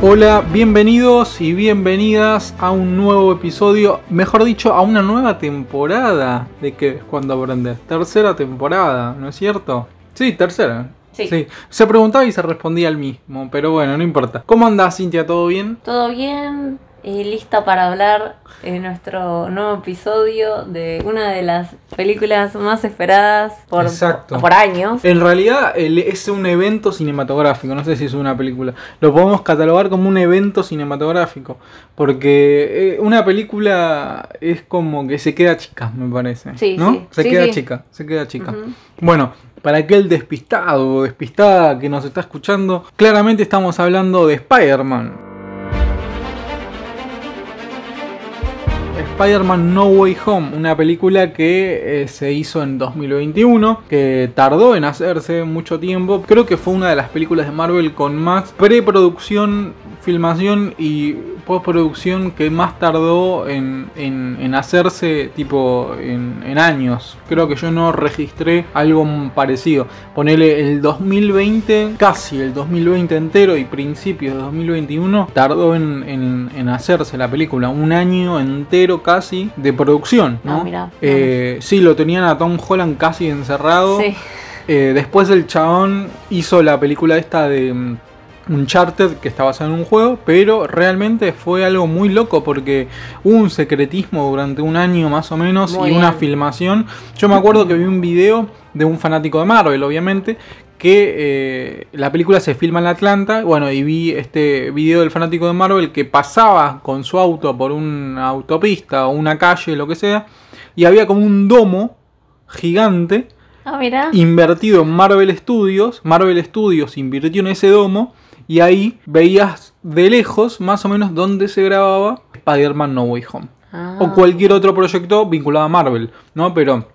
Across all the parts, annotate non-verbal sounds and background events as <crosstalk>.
Hola, bienvenidos y bienvenidas a un nuevo episodio, mejor dicho, a una nueva temporada de que es cuando aprendes. Tercera temporada, ¿no es cierto? Sí, tercera. Sí. Se preguntaba y se respondía al mismo, pero bueno, no importa. ¿Cómo andás, Cintia? ¿Todo bien? Todo bien y lista para hablar en nuestro nuevo episodio de una de las películas más esperadas por, Exacto. por años. En realidad el- es un evento cinematográfico, no sé si es una película. Lo podemos catalogar como un evento cinematográfico, porque eh, una película es como que se queda chica, me parece. Sí, ¿no? sí. Se Sí, queda chica, se queda chica. Bueno, para aquel despistado o despistada que nos está escuchando, claramente estamos hablando de Spider-Man. Spider-Man No Way Home, una película que eh, se hizo en 2021, que tardó en hacerse mucho tiempo. Creo que fue una de las películas de Marvel con más preproducción, filmación y postproducción que más tardó en, en- en hacerse tipo en, en años. Creo que yo no registré algo parecido. Ponele el 2020, casi el 2020 entero y principios de 2021, tardó en, hacerse la película. Un año entero casi de producción. ¿no? Ah, mirá. Eh, sí, lo tenían a Tom Holland casi encerrado. Sí. Eh, después el chabón hizo la película esta de mm, Uncharted que está basada en un juego, pero realmente fue algo muy loco porque hubo un secretismo durante un año más o menos Muy y una filmación. Yo me acuerdo que vi un video de un fanático de Marvel, obviamente, que eh, la película se filma en Atlanta, bueno, y vi este video del fanático de Marvel que pasaba con su auto por una autopista o una calle, lo que sea, y había como un domo gigante Ah, invertido en Marvel Studios. Marvel Studios invirtió en ese domo y ahí veías de lejos más o menos dónde se grababa Spider-Man No Way Home. Ah. O cualquier otro proyecto vinculado a Marvel, ¿no? Pero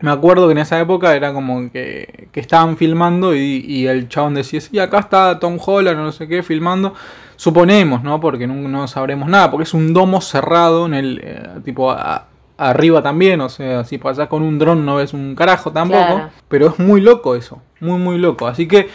me acuerdo que en esa época era como que, que estaban filmando y, y el chabón decía, sí, acá está Tom Holland o no sé qué filmando. Suponemos, ¿no? Porque no, no sabremos nada, porque es un domo cerrado en el eh, tipo a- arriba también, o sea, si pasás con un dron no ves un carajo tampoco, Claro. pero es muy loco eso, muy muy loco. Así que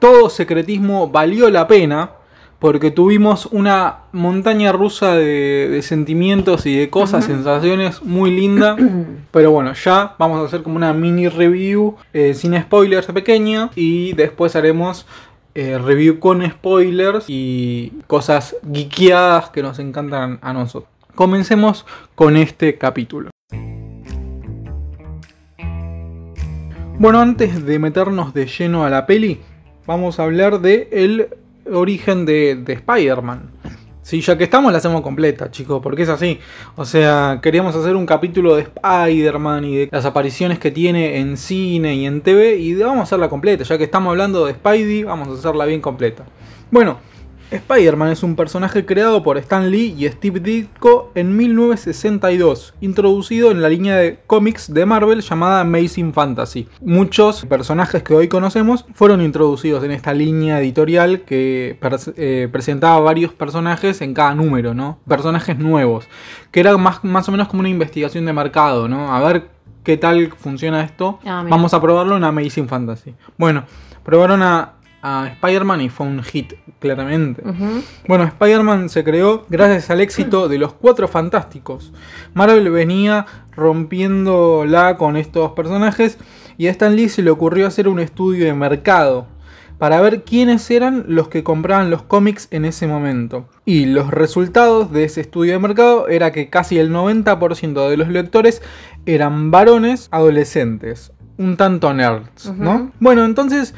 todo secretismo valió la pena porque tuvimos una montaña rusa de, de sentimientos y de cosas, sensaciones muy linda. <coughs> Pero bueno, ya vamos a hacer como una mini review eh, sin spoilers pequeña y después haremos eh, review con spoilers y cosas geekeadas que nos encantan a nosotros. Comencemos con este capítulo. Bueno, antes de meternos de lleno a la peli, vamos a hablar de el origen de, de Spider-Man. Sí, ya que estamos la hacemos completa, chicos, porque es así. O sea, queríamos hacer un capítulo de Spider-Man y de las apariciones que tiene en cine y en TV y vamos a hacerla completa, ya que estamos hablando de Spidey, vamos a hacerla bien completa. Bueno, Spider-Man es un personaje creado por Stan Lee y Steve Ditko en 1962, introducido en la línea de cómics de Marvel llamada Amazing Fantasy. Muchos personajes que hoy conocemos fueron introducidos en esta línea editorial que eh, presentaba varios personajes en cada número, ¿no? Personajes nuevos, que era más, más o menos como una investigación de mercado, ¿no? A ver qué tal funciona esto. Ah. Vamos a probarlo en Amazing Fantasy. Bueno, probaron a, a Spider-Man y fue un hit, claramente. Bueno, Spider-Man se creó gracias al éxito de los Cuatro Fantásticos. Marvel venía rompiéndola con estos personajes y a Stan Lee se le ocurrió hacer un estudio de mercado para ver quiénes eran los que compraban los cómics en ese momento. Y los resultados de ese estudio de mercado era que casi el 90% de los lectores eran varones adolescentes, un tanto nerds, ¿no? Bueno, entonces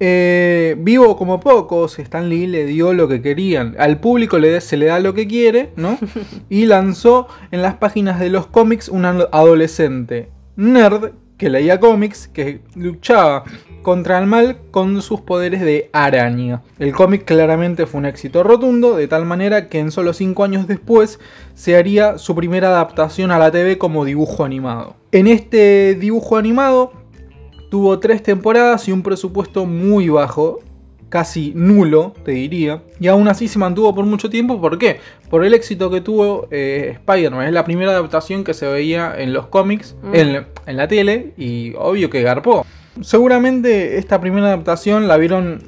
eh, vivo como pocos, Stan Lee le dio lo que querían. Al público le, se le da lo que quiere, ¿no? <laughs> y lanzó en las páginas de los cómics un ado- adolescente nerd que leía cómics, que luchaba contra el mal con sus poderes de araña. El cómic claramente fue un éxito rotundo, de tal manera que en solo 5 años después se haría su primera adaptación a la TV como dibujo animado. En este dibujo animado tuvo tres temporadas y un presupuesto muy bajo, casi nulo, te diría. Y aún así se mantuvo por mucho tiempo. ¿Por qué? Por el éxito que tuvo eh, Spider-Man. Es la primera adaptación que se veía en los cómics, Mm. en, en la tele, y obvio que garpó. Seguramente esta primera adaptación la vieron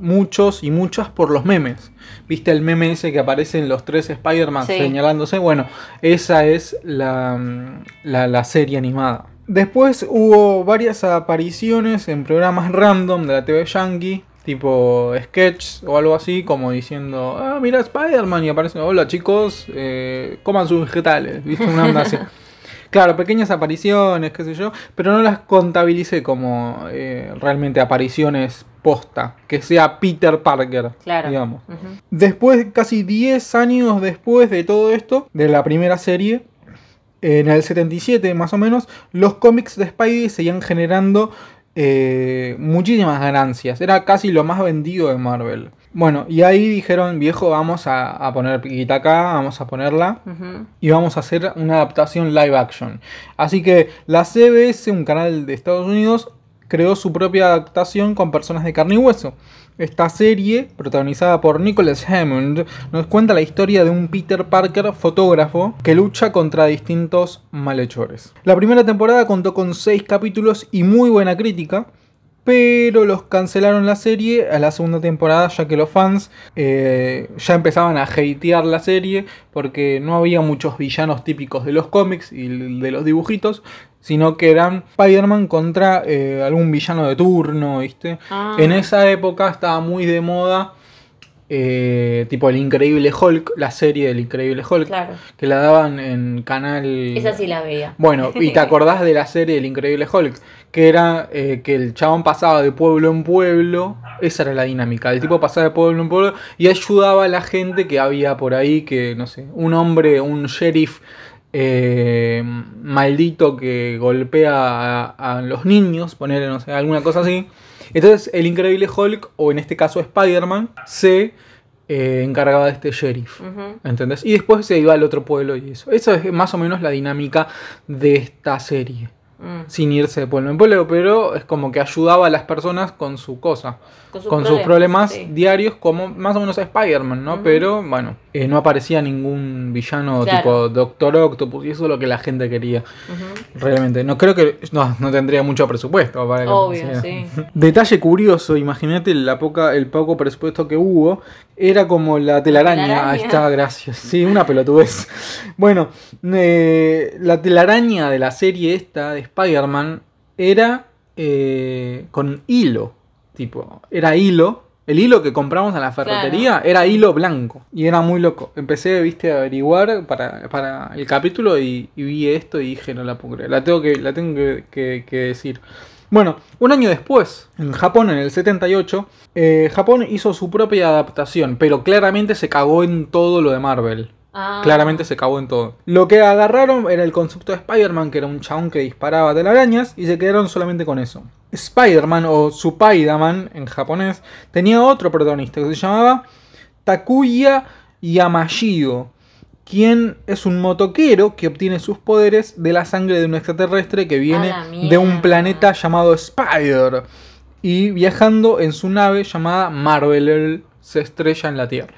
muchos y muchas por los memes. ¿Viste el meme ese que aparece en los tres Spider-Man Sí. señalándose? Bueno, esa es la, la, la serie animada. Después hubo varias apariciones en programas random de la TV Yankee, tipo sketches o algo así, como diciendo, ah, mira Spider-Man y aparecen, hola chicos, eh, coman sus vegetales, <laughs> ¿viste? Una onda así. Claro, pequeñas apariciones, qué sé yo, pero no las contabilicé como eh, realmente apariciones posta, que sea Peter Parker, Claro. digamos. Después, casi 10 años después de todo esto, de la primera serie, en el 77 más o menos, los cómics de Spidey seguían generando eh, muchísimas ganancias. Era casi lo más vendido de Marvel. Bueno, y ahí dijeron, viejo, vamos a, a poner piquita acá, vamos a ponerla y vamos a hacer una adaptación live action. Así que la CBS, un canal de Estados Unidos, creó su propia adaptación con personas de carne y hueso. Esta serie, protagonizada por Nicholas Hammond, nos cuenta la historia de un Peter Parker fotógrafo que lucha contra distintos malhechores. La primera temporada contó con 6 capítulos y muy buena crítica, pero los cancelaron la serie a la segunda temporada ya que los fans eh, ya empezaban a hatear la serie porque no había muchos villanos típicos de los cómics y de los dibujitos, sino que eran Spider-Man contra eh, algún villano de turno, ¿viste? Ah. En esa época estaba muy de moda eh, tipo el Increíble Hulk, la serie del Increíble Hulk, Claro. que la daban en canal... Esa sí la veía. Bueno, y te <laughs> acordás de la serie El Increíble Hulk, que era eh, que el chabón pasaba de pueblo en pueblo, esa era la dinámica, el tipo pasaba de pueblo en pueblo y ayudaba a la gente que había por ahí, que no sé, un hombre, un sheriff eh, maldito que golpea a, a los niños, ponerle, no sé, alguna cosa así. Entonces el Increíble Hulk, o en este caso Spider-Man, se eh, encargaba de este sheriff. Ujú. ¿Entendés? Y después se iba al otro pueblo y eso. Esa es más o menos la dinámica de esta serie. Mm. Sin irse de pueblo en pueblo, pero es como que ayudaba a las personas con su cosa. Con sus con sus problemas, sí. diarios, como más o menos a Spider-Man, ¿no? Pero bueno, eh, no aparecía ningún villano Claro. tipo Doctor Octopus y eso es lo que la gente quería. Realmente, no creo que. No, no tendría mucho presupuesto para Obvio, sí. <laughs> Detalle curioso, imagínate la poca, el poco presupuesto que hubo. Era como la telaraña. telaraña. Ahí está, gracias. Sí, una pelotudez. <laughs> Bueno, eh, la telaraña de la serie esta de Spider-Man era eh, con hilo. Tipo, era hilo. El hilo que compramos en la ferretería era hilo blanco. Y era muy loco. Empecé, viste, a averiguar para, para el capítulo y, y vi esto y dije, no la puedo creer. La tengo que, la tengo que, que- que decir. Bueno, un año después, en Japón, en el 78, eh, Japón hizo su propia adaptación, pero claramente se cagó en todo lo de Marvel. Ah. Claramente se cagó en todo. Lo que agarraron era el concepto de Spider-Man, que era un chabón que disparaba telarañas, y se quedaron solamente con eso. Spider-Man o Supaidaman en japonés tenía otro protagonista que se llamaba Takuya Yamashiro, quien es un motoquero que obtiene sus poderes de la sangre de un extraterrestre que viene de un planeta llamado Spider. Y viajando en su nave llamada Marvel, se estrella en la Tierra.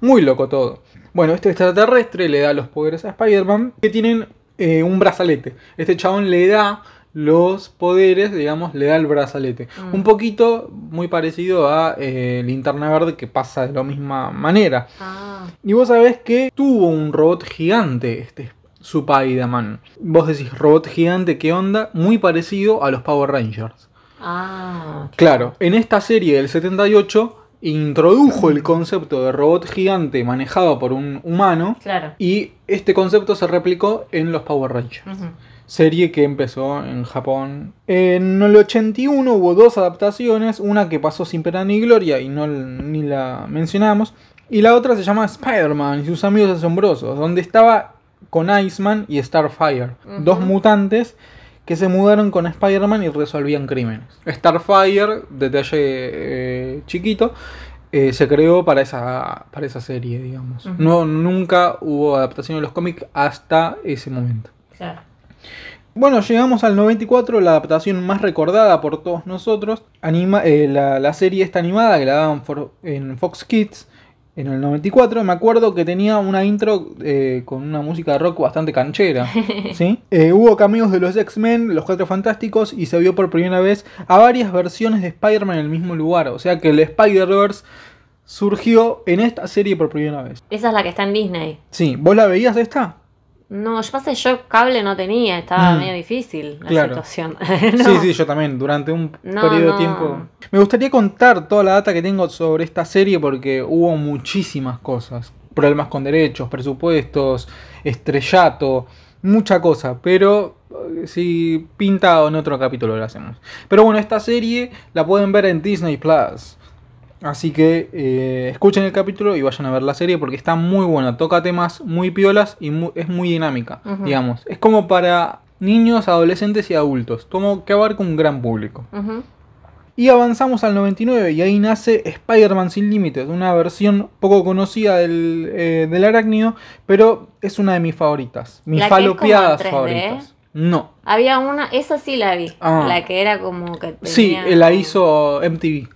Muy loco todo. Bueno, este extraterrestre le da los poderes a Spider-Man que tienen eh, un brazalete. Este chabón le da los poderes, digamos, le da el brazalete. Mm. Un poquito muy parecido a eh, Linterna Verde que pasa de la misma manera. Ah. Y vos sabés que tuvo un robot gigante, este Spider-Man. Vos decís, robot gigante, ¿qué onda? Muy parecido a los Power Rangers. Ah. Claro, en esta serie del 78 introdujo el concepto de robot gigante manejado por un humano Claro. y este concepto se replicó en los Power Rangers. Serie que empezó en Japón. En el 81 hubo dos adaptaciones, una que pasó sin pena ni gloria y no ni la mencionamos, y la otra se llama Spider-Man y sus amigos asombrosos, donde estaba con Iceman y Starfire, dos mutantes que se mudaron con Spider-Man y resolvían crímenes. Starfire, detalle eh, chiquito, eh, se creó para esa, para esa serie, digamos. No, nunca hubo adaptación de los cómics hasta ese momento. Claro. Bueno, llegamos al 94, la adaptación más recordada por todos nosotros. Anima, eh, la, la serie esta animada que la daban for- en Fox Kids. en el 94, me acuerdo que tenía una intro eh, con una música de rock bastante canchera. <laughs> ¿sí? Eh, hubo cameos de los X-Men, los Cuatro Fantásticos, y se vio por primera vez a varias versiones de Spider-Man en el mismo lugar. O sea que el Spider-Verse surgió en esta serie por primera vez. Esa es la que está en Disney. Sí, ¿vos la veías esta? No, yo pasé, yo cable no tenía, estaba Mm. medio difícil la Claro. situación. <laughs> Sí, No. sí, yo también, durante un No, periodo no. de tiempo. Me gustaría contar toda la data que tengo sobre esta serie porque hubo muchísimas cosas. Problemas con derechos, presupuestos, estrellato, mucha cosa. Pero eh, si pinta en otro capítulo lo hacemos. Pero bueno, esta serie la pueden ver en Disney Plus. Así que eh, escuchen el capítulo y vayan a ver la serie porque está muy buena. Toca temas muy piolas y mu- es muy dinámica, digamos. Es como para niños, adolescentes y adultos. Como que abarca un gran público. Y avanzamos al 99 y ahí nace Spider-Man Sin Límites, una versión poco conocida del, eh, del arácnido, pero es una de mis favoritas. Mis ¿La falopeadas 3D? favoritas. No. Había una, esa sí la vi, Ah. la que era como que Sí, tenía- eh, la hizo MTV.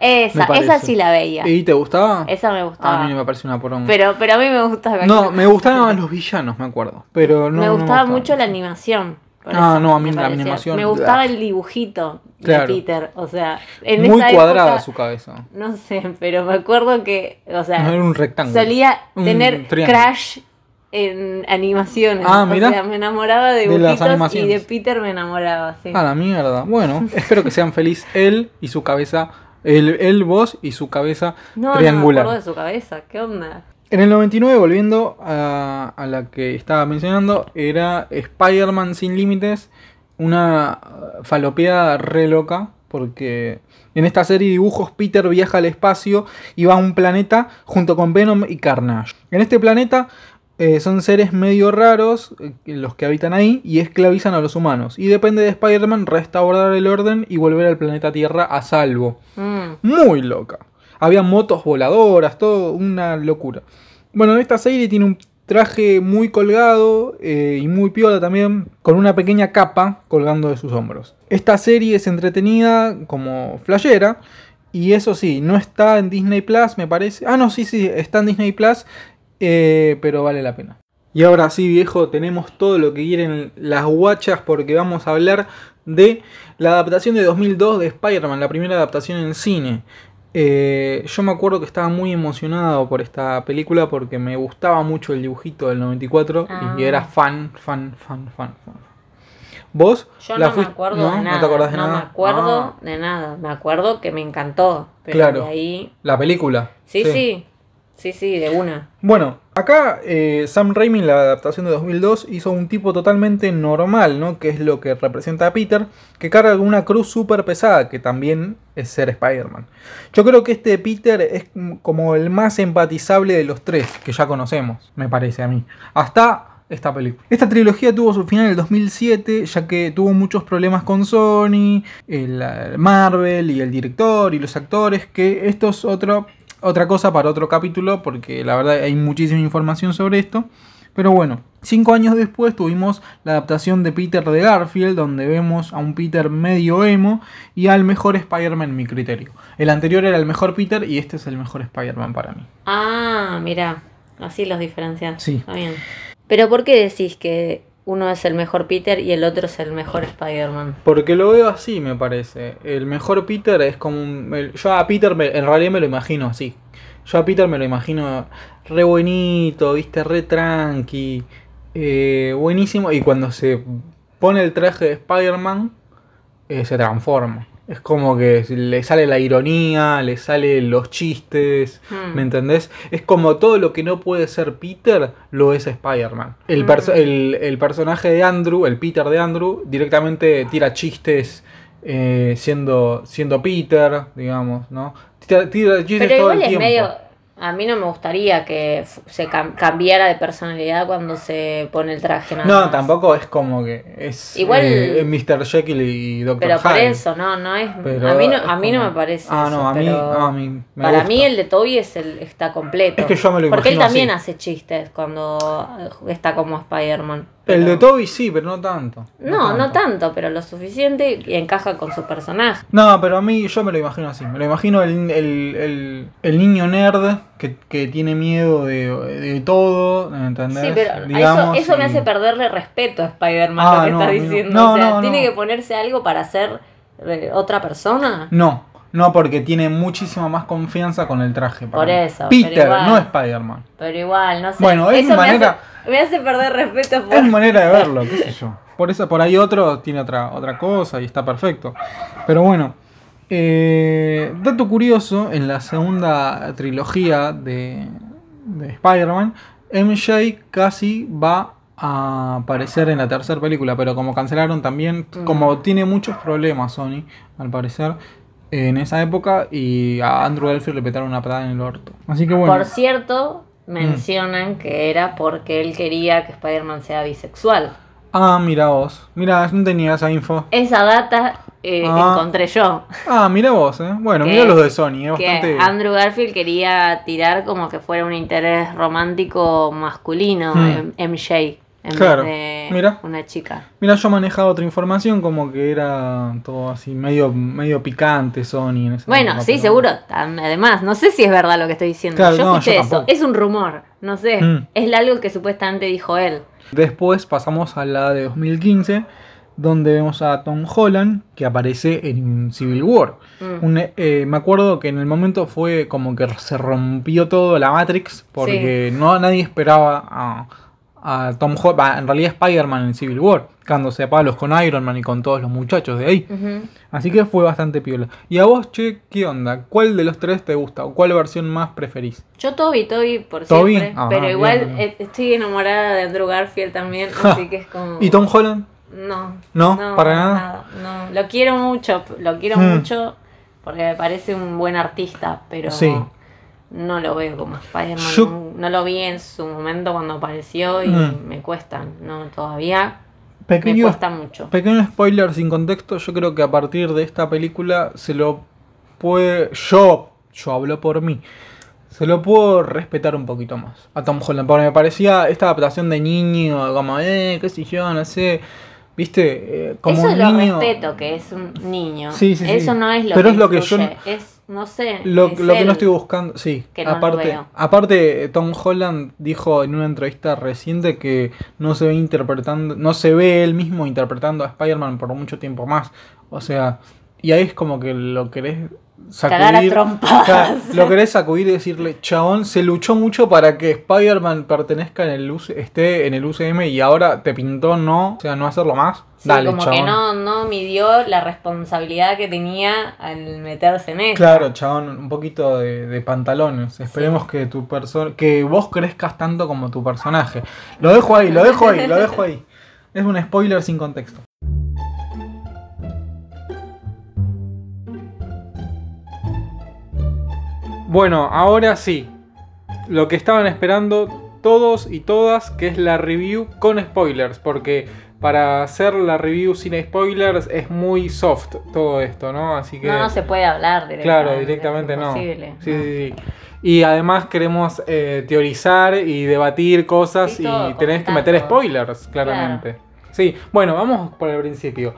Esa, esa sí la veía. ¿Y te gustaba? Esa me gustaba. A mí me parece una poronga. pero, pero a mí me gustaba. no, me gustaban los villanos, me acuerdo. Pero no, me no gustaba mucho la animación. Ah, no, a mí la parecía. animación, Me gustaba blah. el dibujito Claro. de Peter. O sea, en Muy esa cuadrada época, su cabeza. No sé, pero me acuerdo que, o sea, No era un rectángulo. solía Un tener triángulo. crash en animaciones. Ah, o mirá. sea, me enamoraba de dibujitos y de Peter me enamoraba, sí. A la mierda. Bueno, espero que sean feliz él y su cabeza. Él, él, vos y su cabeza no, no triangular. me acuerdo de su cabeza. ¿Qué onda? En el 99, volviendo a, a la que estaba mencionando, era Spider-Man Sin Límites, una uh, falopeada re loca, porque en esta serie de dibujos Peter viaja al espacio y va a un planeta junto con Venom y Carnage. En este planeta eh, son seres medio raros eh, los que habitan ahí y esclavizan a los humanos. Y depende de Spider-Man restaurar el orden y volver al planeta Tierra a salvo Mm. muy loca. Había motos voladoras, todo una locura. Bueno, esta serie tiene un traje muy colgado eh, y muy piola también, con una pequeña capa colgando de sus hombros. Esta serie es entretenida como flashera. Y eso sí, no está en Disney Plus, me parece. Ah, no, sí, sí, está en Disney Plus, eh, pero vale la pena. Y ahora sí, viejo, tenemos todo lo que quieren las guachas porque vamos a hablar de la adaptación de 2002 de Spider-Man, la primera adaptación en cine. Eh, yo me acuerdo que estaba muy emocionado por esta película porque me gustaba mucho el dibujito del 94 Ah. y era fan, fan, fan, fan, fan. ¿Vos? Yo la no me acuerdo ¿no? de ¿No nada. te acordás de no nada? me acuerdo Ah, de nada. Me acuerdo que me encantó. Pero Claro. de ahí. la película. Sí, sí. Sí, sí, de una. Bueno, acá eh, Sam Raimi la adaptación de 2002 hizo un tipo totalmente normal, ¿no? Que es lo que representa a Peter, que carga una cruz súper pesada, que también es ser Spider-Man. Yo creo que este Peter es como el más empatizable de los tres que ya conocemos, me parece a mí. Hasta esta película. Esta trilogía tuvo su final en el 2007, ya que tuvo muchos problemas con Sony, el, Marvel y el director y los actores, que esto es otro, otra cosa para otro capítulo, porque la verdad hay muchísima información sobre esto. Pero bueno, cinco años después tuvimos la adaptación de Peter de Garfield, donde vemos a un Peter medio emo y al mejor Spider-Man en mi criterio. El anterior era el mejor Peter y este es el mejor Spider-Man para mí. Ah, mira. Así los diferencias. Sí. Está bien. Pero ¿por qué decís que uno es el mejor Peter y el otro es el mejor Spider-Man? Porque lo veo así, me parece. El mejor Peter es como un... yo a Peter me- en realidad me lo imagino así. Yo a Peter me lo imagino re buenito, viste, re tranqui. eh, buenísimo. Y cuando se pone el traje de Spider-Man, eh, se transforma. Es como que le sale la ironía, le salen los chistes, Hmm. ¿me entendés? Es como todo lo que no puede ser Peter, lo es Spider-Man. El, perso- Mm. el, el personaje de Andrew, el Peter de Andrew, directamente tira chistes eh, siendo, siendo Peter, digamos, ¿no? Tira, tira chistes Pero todo igual el es tiempo. medio... A mí no me gustaría que se cam- cambiara de personalidad cuando se pone el traje. Nada No, más. tampoco es como que es Igual- eh, Mr. Jekyll y Dr. Pero por Hyde. eso, no, no es... Pero a mí no, a mí no me parece Ah, eso, no, a mí, pero no, a mí me Para gusta. mí el de Toby es el, está completo. Es que yo me lo Porque él también así. hace chistes cuando eh, está como Spider-Man. El de Toby sí, pero no tanto. No, no tanto, pero lo suficiente y encaja con su personaje. No, pero a mí yo me lo imagino así. Me lo imagino el, el, el, el niño nerd que, que tiene miedo de, de todo, ¿entendés? Sí, pero Digamos, eso, eso me hace perderle respeto a Spider-Man, Ah, lo que no, estás diciendo. No, o sea, no, ¿tiene que ponerse algo para ser eh, otra persona? No, no, porque tiene muchísima más confianza con el traje. para Por eso, Peter, igual. no Spider-Man. Pero igual, no sé. Bueno, es eso me manera- hace, me hace perder respeto por... Es manera de <laughs> verlo, qué sé yo. Por eso, por ahí otro tiene otra, otra cosa y está perfecto. Pero bueno. Eh, dato curioso, en la segunda trilogía de, de Spider-Man, MJ casi va a aparecer en la tercera película, pero como cancelaron también, Mm. como tiene muchos problemas Sony, al parecer, en esa época, y a Andrew Garfield le petaron una patada en el orto. Así que bueno. Por cierto, Mm. mencionan que era porque él quería que Spider-Man sea bisexual. Ah, mira vos. Mira, no tenía esa info. Esa data eh, Ah. encontré yo. Ah, mira vos, eh. Bueno, Que- mira los de Sony, Que bastante. Andrew Garfield quería tirar como que fuera un interés romántico masculino, Hmm. em- MJ, en Claro, vez de mira. una chica. Mira, yo manejaba otra información como que era todo así medio, medio picante Sony en esa Bueno, sí, pero- seguro. Además, no sé si es verdad lo que estoy diciendo. Claro, yo no, escuché yo eso. Es un rumor. No sé. Mm. Es algo que supuestamente dijo él. Después pasamos a la de 2015, donde vemos a Tom Holland que aparece en Civil War. Mm. Un, eh, me acuerdo que en el momento fue como que se rompió todo la Matrix porque no nadie esperaba a, a Tom Holland, en realidad Spider-Man en Civil War, cuando se palos con Iron Man y con todos los muchachos de ahí. Así que fue bastante piola. ¿Y a vos, che, qué onda? ¿Cuál de los tres te gusta? ¿O cuál versión más preferís? Yo Toby, Toby por Toby, siempre. ah, pero igual bien. eh, estoy enamorada de Andrew Garfield también. <laughs> así que es como. ¿Y Tom Holland? No. ¿No? ¿Para nada? No, lo quiero mucho. Lo quiero Hmm. mucho porque me parece un buen artista, pero. Sí. No lo veo como Spider-Man. Yo- No, no lo vi en su momento cuando apareció y Mm. me cuesta. No, todavía me Pequeño, cuesta mucho. pequeño spoiler sin contexto. Yo creo que a partir de esta película se lo puede. Yo, yo hablo por mí. Se lo puedo respetar un poquito más a Tom Holland. Porque me parecía esta adaptación de niño, como, eh, qué sé yo, no sé. ¿Viste? Eh, como Eso un lo niño. respeto, que es un niño. Sí, sí, sí. Eso no es lo Pero que es lo que yo Es, no sé. Lo, es lo que no estoy buscando, sí. que no lo aparte, veo. aparte, Tom Holland dijo en una entrevista reciente que no se ve interpretando, no se ve él mismo interpretando a Spider-Man por mucho tiempo más. O sea, y ahí es como que lo querés Cagar a sacudir. trompadas. Claro, <laughs> lo querés sacudir y decirle, chabón, se luchó mucho para que Spider-Man pertenezca en el UC esté en el UCM y ahora te pintó no, o sea, no hacerlo más. Sí, Dale, como chabón. que no, no midió la responsabilidad que tenía al meterse en eso. Claro, chabón, un poquito de, de pantalones. Esperemos que tu persona, que vos crezcas tanto como tu personaje. Lo dejo ahí, lo dejo ahí, lo dejo ahí. <laughs> Es un spoiler sin contexto. Bueno, ahora sí. Lo que estaban esperando todos y todas, que es la review con spoilers, porque para hacer la review sin spoilers es muy soft todo esto, ¿no? Así que No, no se puede hablar directamente. Claro, directamente es no. Sí, sí, sí. Y además queremos eh, teorizar y debatir cosas Sí, todo, y tenés que meter spoilers, claramente. Sí, bueno, vamos por el principio.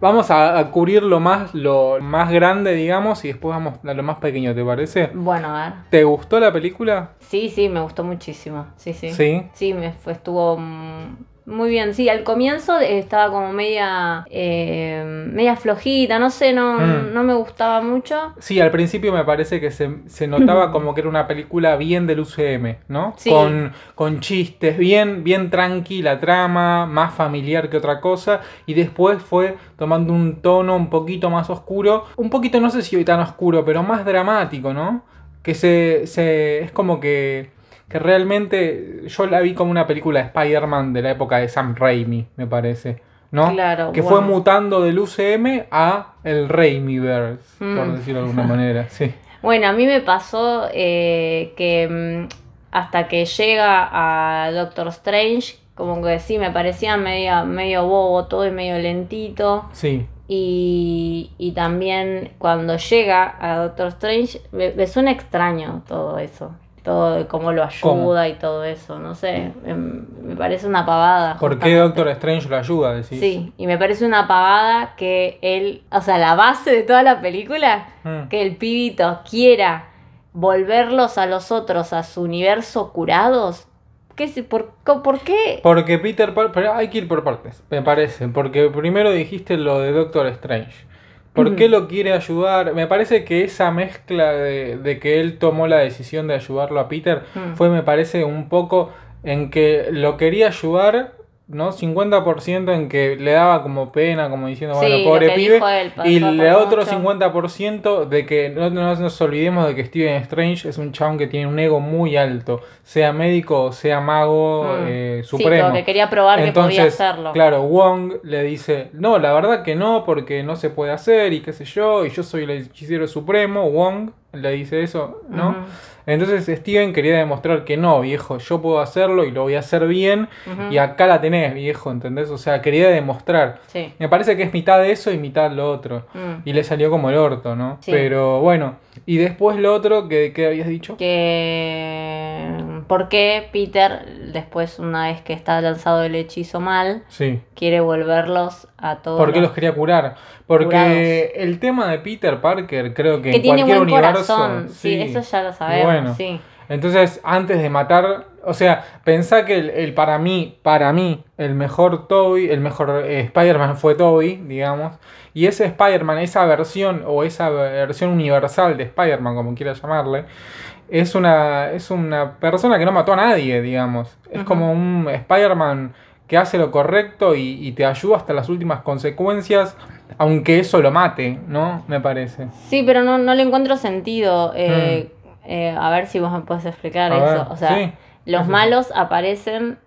Vamos a, a cubrir lo más, lo más grande, digamos, y después vamos a lo más pequeño, ¿te parece? Bueno, a ver. ¿Te gustó la película? Sí, sí, me gustó muchísimo. Sí, sí. Sí. Sí, me fue, estuvo mm, muy bien. Sí, al comienzo estaba como media eh, media flojita, no sé, no, Mm. no me gustaba mucho. Sí, al principio me parece que se, se notaba <laughs> como que era una película bien del UCM, ¿no? Sí. Con, con chistes, bien, bien tranqui la trama, más familiar que otra cosa, y después fue tomando un tono un poquito más oscuro, un poquito, no sé si hoy tan oscuro, pero más dramático, ¿no? Que se, se es como que, que realmente yo la vi como una película de Spider-Man de la época de Sam Raimi, me parece. ¿no? Claro, que fue mutando del UCM a el Raimiverse, por Mm. decirlo de alguna manera, sí. <laughs> Bueno, a mí me pasó eh, que mm, hasta que llega a Doctor Strange, como que sí, me parecía medio, medio bobo todo y medio lentito. Sí, Y, y también cuando llega a Doctor Strange, me, me suena extraño todo eso. Todo de cómo lo ayuda ¿Cómo? y todo eso. No sé, me, me parece una pavada. ¿por qué. Doctor Strange lo ayuda? Decís? Sí, y me parece una pavada que él, o sea, la base de toda la película, Mm. que el pibito quiera volverlos a los otros a su universo curados. ¿Qué, por, ¿Por qué? Porque Peter Parker. Pero hay que ir por partes, me parece. Porque primero dijiste lo de Doctor Strange. ¿Por qué lo quiere ayudar? Me parece que esa mezcla de, de que él tomó la decisión de ayudarlo a Peter Mm. fue, me parece, un poco en que lo quería ayudar, ¿no? 50% en que le daba como pena, como diciendo, Sí, bueno, pobre pibe. él, pasó y da otro mucho. 50% de que no, no nos olvidemos de que Steven Strange es un chabón que tiene un ego muy alto, sea médico sea mago Mm. eh, supremo. que quería probar que podía Entonces, hacerlo. claro, Wong le dice, no, la verdad que no, porque no se puede hacer y qué sé yo, y yo soy el hechicero supremo, Wong le dice eso, ¿no? Entonces Steven quería demostrar que no, viejo, yo puedo hacerlo y lo voy a hacer bien, y acá la tenés, viejo, ¿entendés? O sea, quería demostrar. Sí. Me parece que es mitad de eso y mitad lo otro. Mm. Y le salió como el orto, ¿no? Sí. Pero bueno, y después lo otro que, que habías dicho. Que. ¿Por qué Peter, después, una vez que está lanzado el hechizo mal, Sí. quiere volverlos a todos? ¿Por qué los los- quería curar? Porque Curados. el tema de Peter Parker, creo que, Que en tiene cualquier buen universo. corazón. Sí, eso ya lo sabemos. Bueno. Sí. Entonces, antes de matar, o sea, pensá que el, el para mí, para mí, el mejor Toby, el mejor eh, Spider-Man fue Toby, digamos. Y ese Spider-Man, esa versión o esa versión universal de Spider-Man, como quieras llamarle, es una, es una persona que no mató a nadie, digamos. Es como un Spider-Man que hace lo correcto y, y te ayuda hasta las últimas consecuencias, aunque eso lo mate, ¿no? Me parece. Sí, pero no, no le encuentro sentido. eh, eh, a ver si vos me puedes explicar Mm. A eso. ver, o sea, sí. los Eso. malos aparecen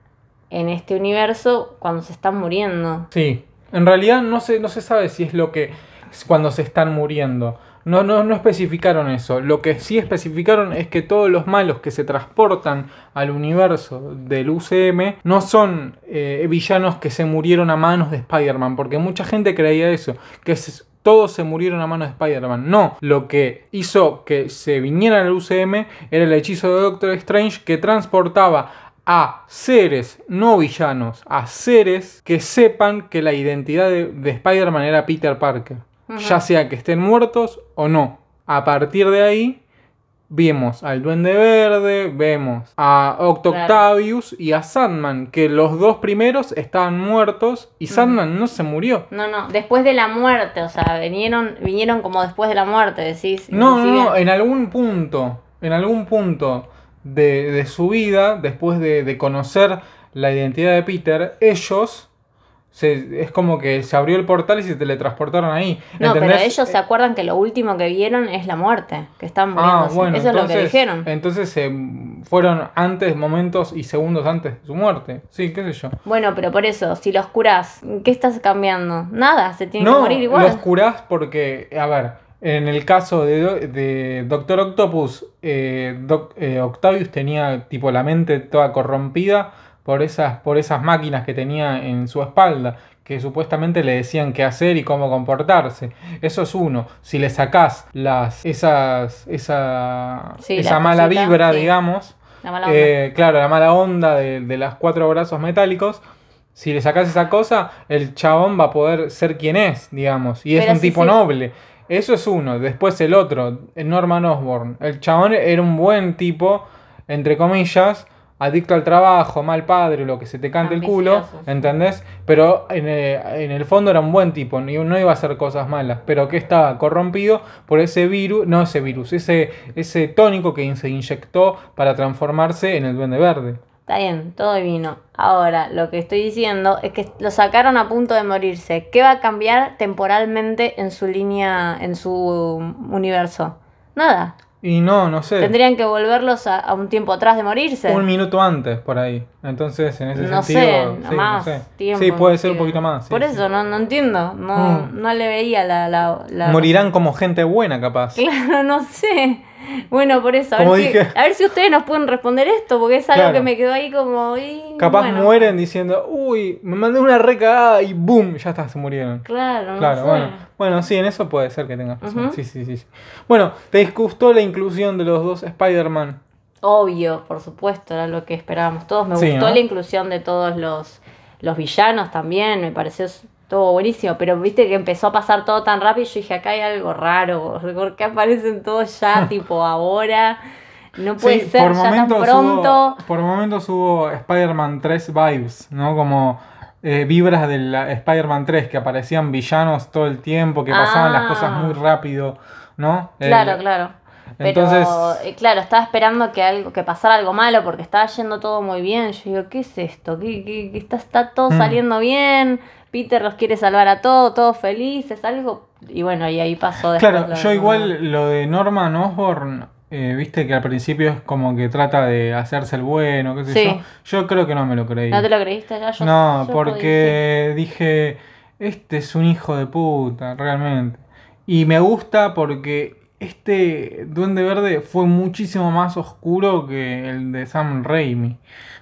en este universo cuando se están muriendo. Sí, en realidad no se, no se sabe si es lo que es cuando se están muriendo. No, no, no especificaron eso. Lo que sí especificaron es que todos los malos que se transportan al universo del UCM no son eh, villanos que se murieron a manos de Spider-Man, porque mucha gente creía eso, que todos se murieron a manos de Spider-Man. No, lo que hizo que se vinieran al UCM era el hechizo de Doctor Strange que transportaba a seres no villanos, a seres que sepan que la identidad de, de Spider-Man era Peter Parker, Ya sea que estén muertos o no. A partir de ahí vemos al Duende Verde, vemos a Octo Claro. Octavius y a Sandman, que los dos primeros estaban muertos y Sandman no se murió. No, no, después de la muerte, o sea, vinieron, vinieron como después de la muerte, decís. No, no, no, en algún punto, en algún punto de, de su vida, después de, de conocer la identidad de Peter, ellos, se, es como que se abrió el portal y se teletransportaron ahí. No, pero ellos se acuerdan que lo último que vieron es la muerte, que están Ah, muriéndose. bueno, Eso es lo que dijeron. Entonces se fueron antes, momentos y segundos antes de su muerte. Sí, qué sé yo. Bueno, pero por eso, si los curás, ¿qué estás cambiando? Nada, se tienen que morir igual. los curás porque, a ver, en el caso de, Do- de Doctor Octopus, eh, Doc- eh, Octavius tenía tipo la mente toda corrompida por esas, por esas máquinas que tenía en su espalda, que supuestamente le decían qué hacer y cómo comportarse. Eso es uno. Si le sacás las, esas, esa, Sí, esa la mala cosita, vibra, sí. digamos, La mala onda. eh, claro, la mala onda de, de las cuatro brazos metálicos. Si le sacas esa cosa, el chabón va a poder ser quien es, digamos. Y es un sí, tipo noble. Eso es uno. Después el otro, Norman Osborn. El chabón era un buen tipo, entre comillas, adicto al trabajo, mal padre, lo que se te cante el culo. ¿entendés? Pero en el, en el fondo era un buen tipo, no iba a hacer cosas malas, pero que estaba corrompido por ese virus, no ese virus, ese, ese tónico que se inyectó para transformarse en el Duende Verde. Está bien, todo divino. Ahora, lo que estoy diciendo es que lo sacaron a punto de morirse. ¿Qué va a cambiar temporalmente en su línea, en su universo? Nada. Y no, no sé. Tendrían que volverlos a, a un tiempo atrás de morirse. Un minuto antes, por ahí. Entonces, en ese no sentido. sé, sí, no más sé. tiempo. Sí, puede ser un poquito más. sí, Por sí. eso, no, no entiendo. No, Mm. no le veía la, la, la- Morirán como gente buena, capaz. Claro, no sé. Bueno, por eso. A ver, si, a ver si ustedes nos pueden responder esto, porque es algo Claro. que me quedó ahí como. y, Capaz bueno. mueren diciendo, uy, me mandé una recagada y boom, ya está, se murieron. Claro, no Claro, sé. bueno. Bueno, sí, en eso puede ser que tengas razón. Sí, sí, sí, sí. Bueno, ¿te gustó la inclusión de los dos Spider-Man? Obvio, por supuesto, era lo que esperábamos todos. Me Sí, gustó ¿no? la inclusión de todos los, los villanos también, me pareció Todo buenísimo, pero viste que empezó a pasar todo tan rápido y yo dije, acá hay algo raro, ¿por qué aparecen todos ya, <laughs> tipo ahora? No puede Sí, ser por ya tan momentos pronto. Hubo, por momentos hubo Spider-Man 3 vibes, ¿no? Como eh, vibras de la Spider-Man 3, que aparecían villanos todo el tiempo, que pasaban las Ah. cosas muy rápido, ¿no? Claro, claro. Pero, Entonces, eh, claro, estaba esperando que algo, que pasara algo malo porque estaba yendo todo muy bien. Yo digo, ¿qué es esto? ¿Qué, qué- qué está, está todo Mm. saliendo bien? Peter los quiere salvar a todos, todos felices, algo. Y bueno, y ahí pasó claro, lo yo de- igual lo de Norman Osborn, eh, viste que al principio es como que trata de hacerse el bueno, qué sé Sí. yo. Yo creo que no me lo creí. ¿No te lo creíste ya? Yo, No, yo porque dije, este es un hijo de puta, realmente. Y me gusta porque este Duende Verde fue muchísimo más oscuro que el de Sam Raimi,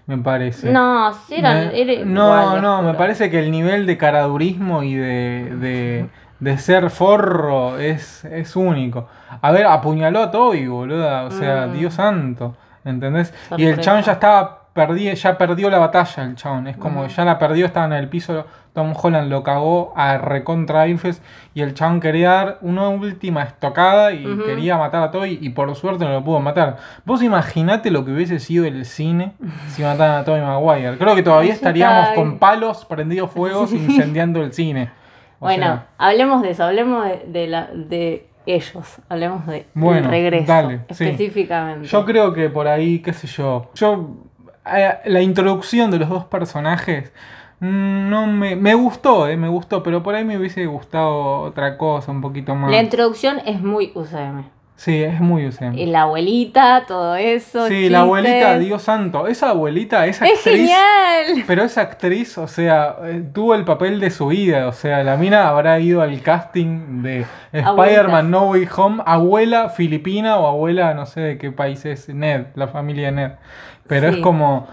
me parece. No, sí, era, no, no, me parece que el nivel de caradurismo y de, de, de ser forro es, es único. A ver, apuñaló a Toby, boluda, o sea, Mm. Dios santo, ¿entendés? Y el chabón ya estaba perdi ya perdió la batalla el chabón, es como que ya la perdió, estaba en el piso, Tom Holland lo cagó a recontra Infes y el chabón quería dar una última estocada y quería matar a Toby y por suerte no lo pudo matar. Vos imaginate lo que hubiese sido el cine <laughs> si mataran a Toby Maguire. Creo que todavía estaríamos con palos prendidos fuegos <laughs> incendiando el cine. O Bueno, sea, hablemos de eso, hablemos de, de, la, de ellos, hablemos de Bueno, el regreso dale, sí. específicamente. Yo creo que por ahí, qué sé yo. Yo. eh, la introducción de los dos personajes. Mm, No me, me gustó, eh, me gustó, pero por ahí me hubiese gustado otra cosa, un poquito más. La introducción es muy UCM. Sí, es muy UCM. Y la abuelita, todo eso. Sí, la abuelita. Dios santo. Esa abuelita, esa ¡Es actriz. genial! Pero esa actriz, o sea, eh, tuvo el papel de su vida. O sea, la mina habrá ido al casting de Spider-Man. No Way Home, abuela filipina o abuela, no sé de qué país es, Ned, la familia Ned. Pero Sí, es como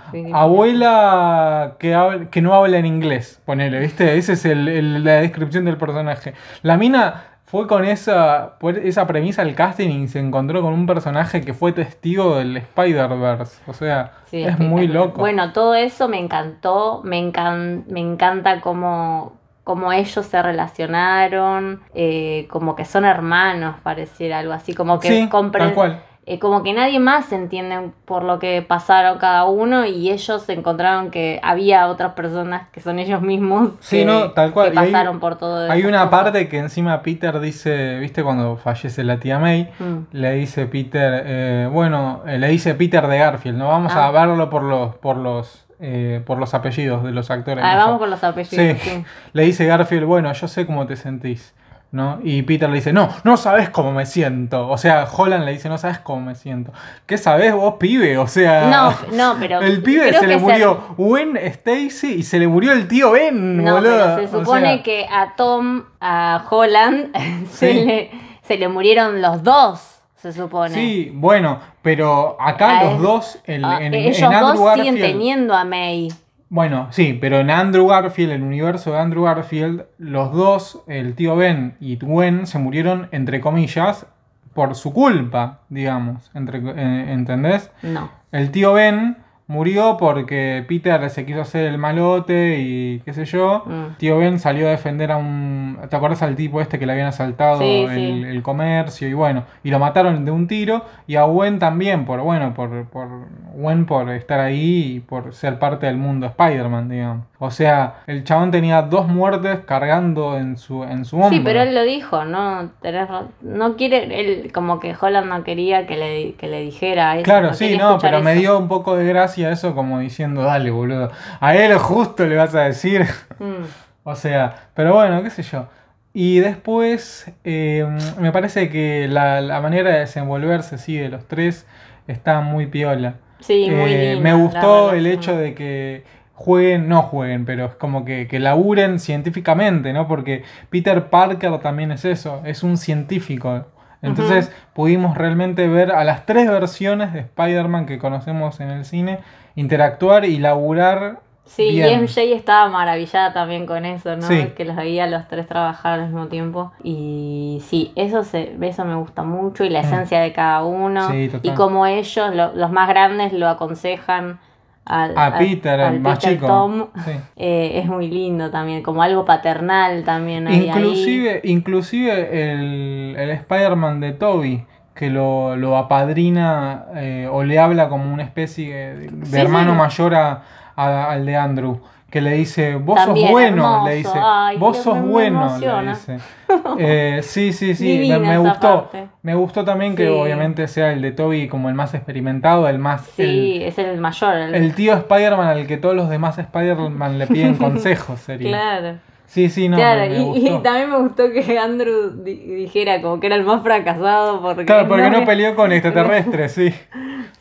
abuela que, habla- que no habla en inglés, ponele, ¿viste? Esa es el- el- la descripción del personaje. La mina fue con esa, por esa premisa al casting y se encontró con un personaje que fue testigo del Spider-Verse. O sea, Sí, es muy loco. Bueno, todo eso me encantó. Me, encan- me encanta cómo, cómo ellos se relacionaron. eh, como que son hermanos, pareciera algo así. Como que sí, compre- tal cual. Eh, como que nadie más entiende por lo que pasaron cada uno y ellos encontraron que había otras personas que son ellos mismos Sí, que, no, tal cual. que Y hay- pasaron por todo Hay esas una parte que encima Peter dice, ¿viste cuando fallece la tía May? Mm. Le dice Peter, eh, bueno, eh, le dice Peter de Garfield, no vamos Ah. a verlo por los, por los, eh, por los apellidos de los actores. Ah, vamos con los apellidos. Sí. sí. <laughs> Le dice Garfield, bueno, yo sé cómo te sentís, ¿no? Y Peter le dice, no, no sabes cómo me siento. O sea, Holland le dice, no sabes cómo me siento. ¿Qué sabés vos, pibe? O sea, No, no, pero <laughs> el pibe se le murió Gwen Stacy y se le murió el tío Ben, No, boludo. pero se O supone sea, que a Tom, a Holland, <laughs> se, Sí. le, se le murieron los dos, se supone. Sí, bueno, pero acá los dos, Ah, en- ellos en dos siguen teniendo a May. Bueno, sí, pero en Andrew Garfield, el universo de Andrew Garfield, los dos, el tío Ben y Gwen, se murieron, entre comillas, por su culpa, digamos. Entre, eh, ¿Entendés? No. El tío Ben murió porque Peter se quiso hacer el malote y qué sé yo. Mm. Tío Ben salió a defender a un... ¿Te acuerdas al tipo este que le habían asaltado Sí, el, sí. el comercio? Y bueno, y lo mataron de un tiro. Y a Gwen también, por bueno, por, por Gwen por estar ahí y por ser parte del mundo Spider-Man, digamos. O sea, el chabón tenía dos muertes cargando en su, en su hombro. Sí, pero él lo dijo, ¿no? Tenés no quiere, él como que Holland no quería que le, que le dijera eso. Claro, sí, no, pero me dio un poco de gracia eso como diciendo, dale, boludo. A él justo le vas a decir. Mm. <laughs> O sea, pero bueno, qué sé yo. Y después, eh, me parece que la, la manera de desenvolverse, sí, de los tres, está muy piola. Sí, muy Eh, linda me gustó el hecho de que jueguen, no jueguen, pero es como que, que laburen científicamente, ¿no? Porque Peter Parker también es eso, es un científico. Entonces pudimos realmente ver a las tres versiones de Spider-Man que conocemos en el cine interactuar y laburar. Sí, bien. y MJ estaba maravillada también con eso, ¿no? Sí. Que los veía los tres trabajar al mismo tiempo. Y sí, eso se, eso me gusta mucho y la Mm. esencia de cada uno. Sí, total. y como ellos, lo- los más grandes, lo aconsejan al, A al- Peter, al el más Peter chico. Tom, Sí. eh, es muy lindo también, como algo paternal también hay ahí. Inclusive, inclusive el, el Spider-Man de Toby, que lo, lo apadrina eh, o le habla como una especie de, de Sí, hermano sí. mayor a, a- al de Andrew. Que le dice, vos También sos bueno, hermoso. le dice, Ay, vos sos me- me bueno, le dice. <laughs> Eh, sí, sí, sí, me, gustó. parte. Me gustó también que obviamente sea el de Toby como el más experimentado, el más... Sí, es el mayor. el- tío Spider-Man al que todos los demás Spider-Man le piden <laughs> consejos, sería. claro. Sí, sí, no, claro, me, me y, también me gustó que Andrew di- dijera como que era el más fracasado porque Claro, porque no me- peleó con <laughs> extraterrestres, sí.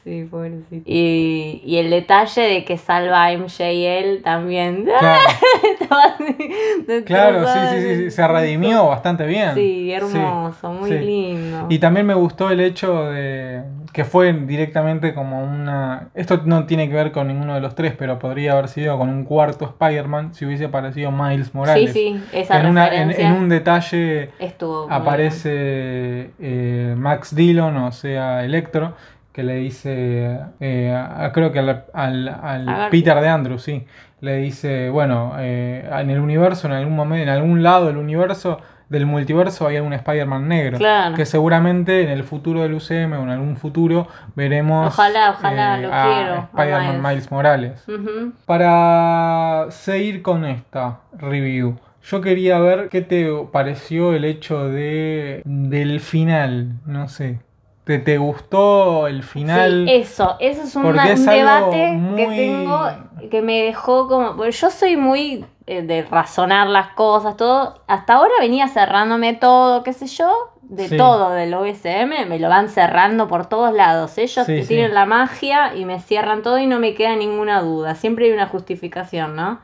Sí, pobrecito. Y, y el detalle de que salva a MJ él también. Claro, <laughs> Estaba así claro sí, sí, sí, sí, se redimió bastante bien. Sí, hermoso, muy sí. lindo. Y también me gustó el hecho de que fue directamente como una... Esto no tiene que ver con ninguno de los tres, pero podría haber sido con un cuarto Spider-Man si hubiese aparecido Miles sí, Morales. sí, esa en, una- en- un detalle estuvo. aparece eh, Max Dillon, o sea, Electro, que le dice, eh, a- creo que al, al-. Peter de Andrew, sí, le dice, bueno, eh, en el universo, en algún momento, en algún lado del universo, del multiverso, hay algún Spider-Man negro. Claro. Que seguramente en el futuro del UCM o en algún futuro veremos Ojalá, ojalá, lo a Spider-Man Miles. Miles Morales. Para seguir con esta review, yo quería ver qué te pareció el hecho de del final, no sé. ¿Te, te gustó el final? Sí, eso, eso es una- Porque es un debate que tengo que me dejó como. porque yo soy muy eh, de razonar las cosas, todo. Hasta ahora venía cerrándome todo, qué sé yo, de Sí. todo del OSM, me lo van cerrando por todos lados. Ellos sí. tienen la magia y me cierran todo y no me queda ninguna duda. Siempre hay una justificación, ¿no?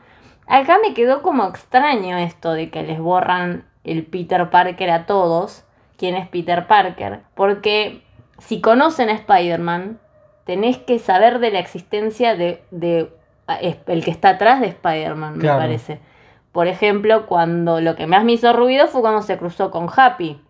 Acá me quedó como extraño esto de que les borran el Peter Parker a todos. ¿Quién es Peter Parker? Porque si conocen a Spider-Man, tenés que saber de la existencia de, de a- es- el que está atrás de Spider-Man, Claro. me parece. Por ejemplo, cuando lo que más me hizo ruido fue cuando se cruzó con Happy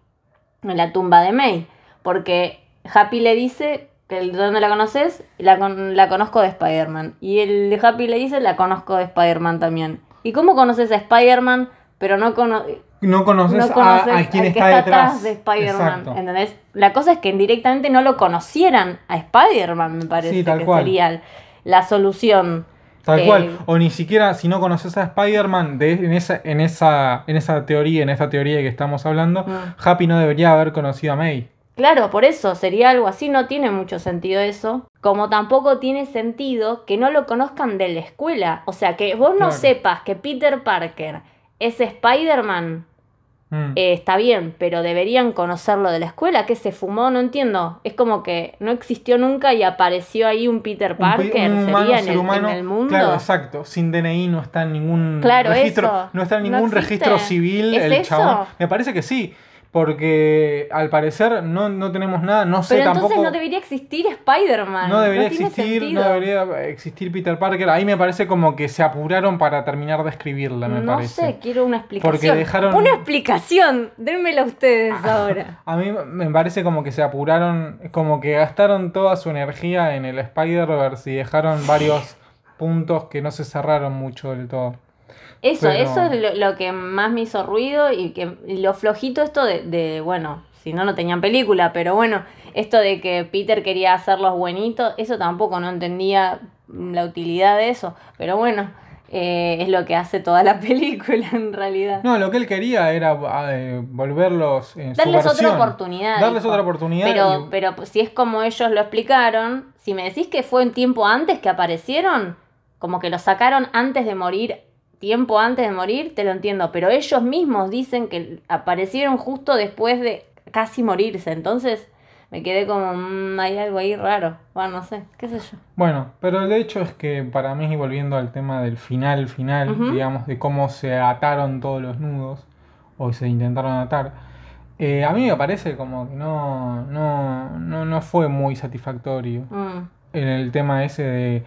en la tumba de May. Porque Happy le dice que ¿dónde la conoces? La, con- la conozco de Spider-Man. Y el de Happy le dice, la conozco de Spider-Man también. ¿Y cómo conoces a Spider-Man, pero no conoces... No conoces, No a- conoces a, que está, detrás. de Spider-Man. ¿entendés? La cosa es que indirectamente no lo conocieran a Spider-Man, me parece Sí, tal que cual. sería la solución. Tal Eh, cual. O ni siquiera si no conoces a Spider-Man, de- en, esa, en, esa, en esa teoría, en esta teoría que estamos hablando, Mm. Happy no debería haber conocido a May. Claro, por eso sería algo así, no tiene mucho sentido eso. Como tampoco tiene sentido que no lo conozcan de la escuela. O sea, que vos no Claro. sepas que Peter Parker es Spider-Man, Mm. eh, está bien, pero deberían conocerlo de la escuela. que se fumó? No entiendo. Es como que no existió nunca y apareció ahí un Peter Un Parker. pi- un humano, sería en ser el, humano, en el mundo. Claro, exacto. Sin DNI no está en ningún Claro, registro. eso. No está en ningún registro civil ¿Es el eso? chabón. Me parece que sí. Porque al parecer no, no tenemos nada. No sé pero entonces tampoco. no debería existir Spider-Man. no debería existir, no debería existir Peter Parker. Ahí me parece como que se apuraron para terminar de escribirla, me no parece. sé, quiero una explicación. Porque dejaron- Una explicación. Dénmela ustedes ahora. <laughs> A mí me parece como que se apuraron, como que gastaron toda su energía en el Spider-Verse y dejaron varios puntos que no se cerraron mucho del todo. Eso, Pero- eso es lo, lo que más me hizo ruido y que lo flojito esto de, de, bueno, si no, no tenían película, pero bueno, esto de que Peter quería hacerlos buenitos, eso tampoco no entendía la utilidad de eso, pero bueno, eh, es lo que hace toda la <laughs> película en realidad. No, lo que él quería era eh, volverlos en Darles su versión. otra oportunidad. Darles otra oportunidad. Pero, y- pero si es como ellos lo explicaron, si me decís que fue un tiempo antes que aparecieron, como que los sacaron antes de morir, tiempo antes de morir, te lo entiendo. Pero ellos mismos dicen que aparecieron justo después de casi morirse. Entonces me quedé como, "Mm, hay algo ahí raro. Bueno, no sé, qué sé yo. Bueno, pero el hecho es que para mí, y volviendo al tema del final, final, digamos, de cómo se ataron todos los nudos, o se intentaron atar, eh, a mí me parece como que no, no, no, no fue muy satisfactorio. Mm, en el tema ese de,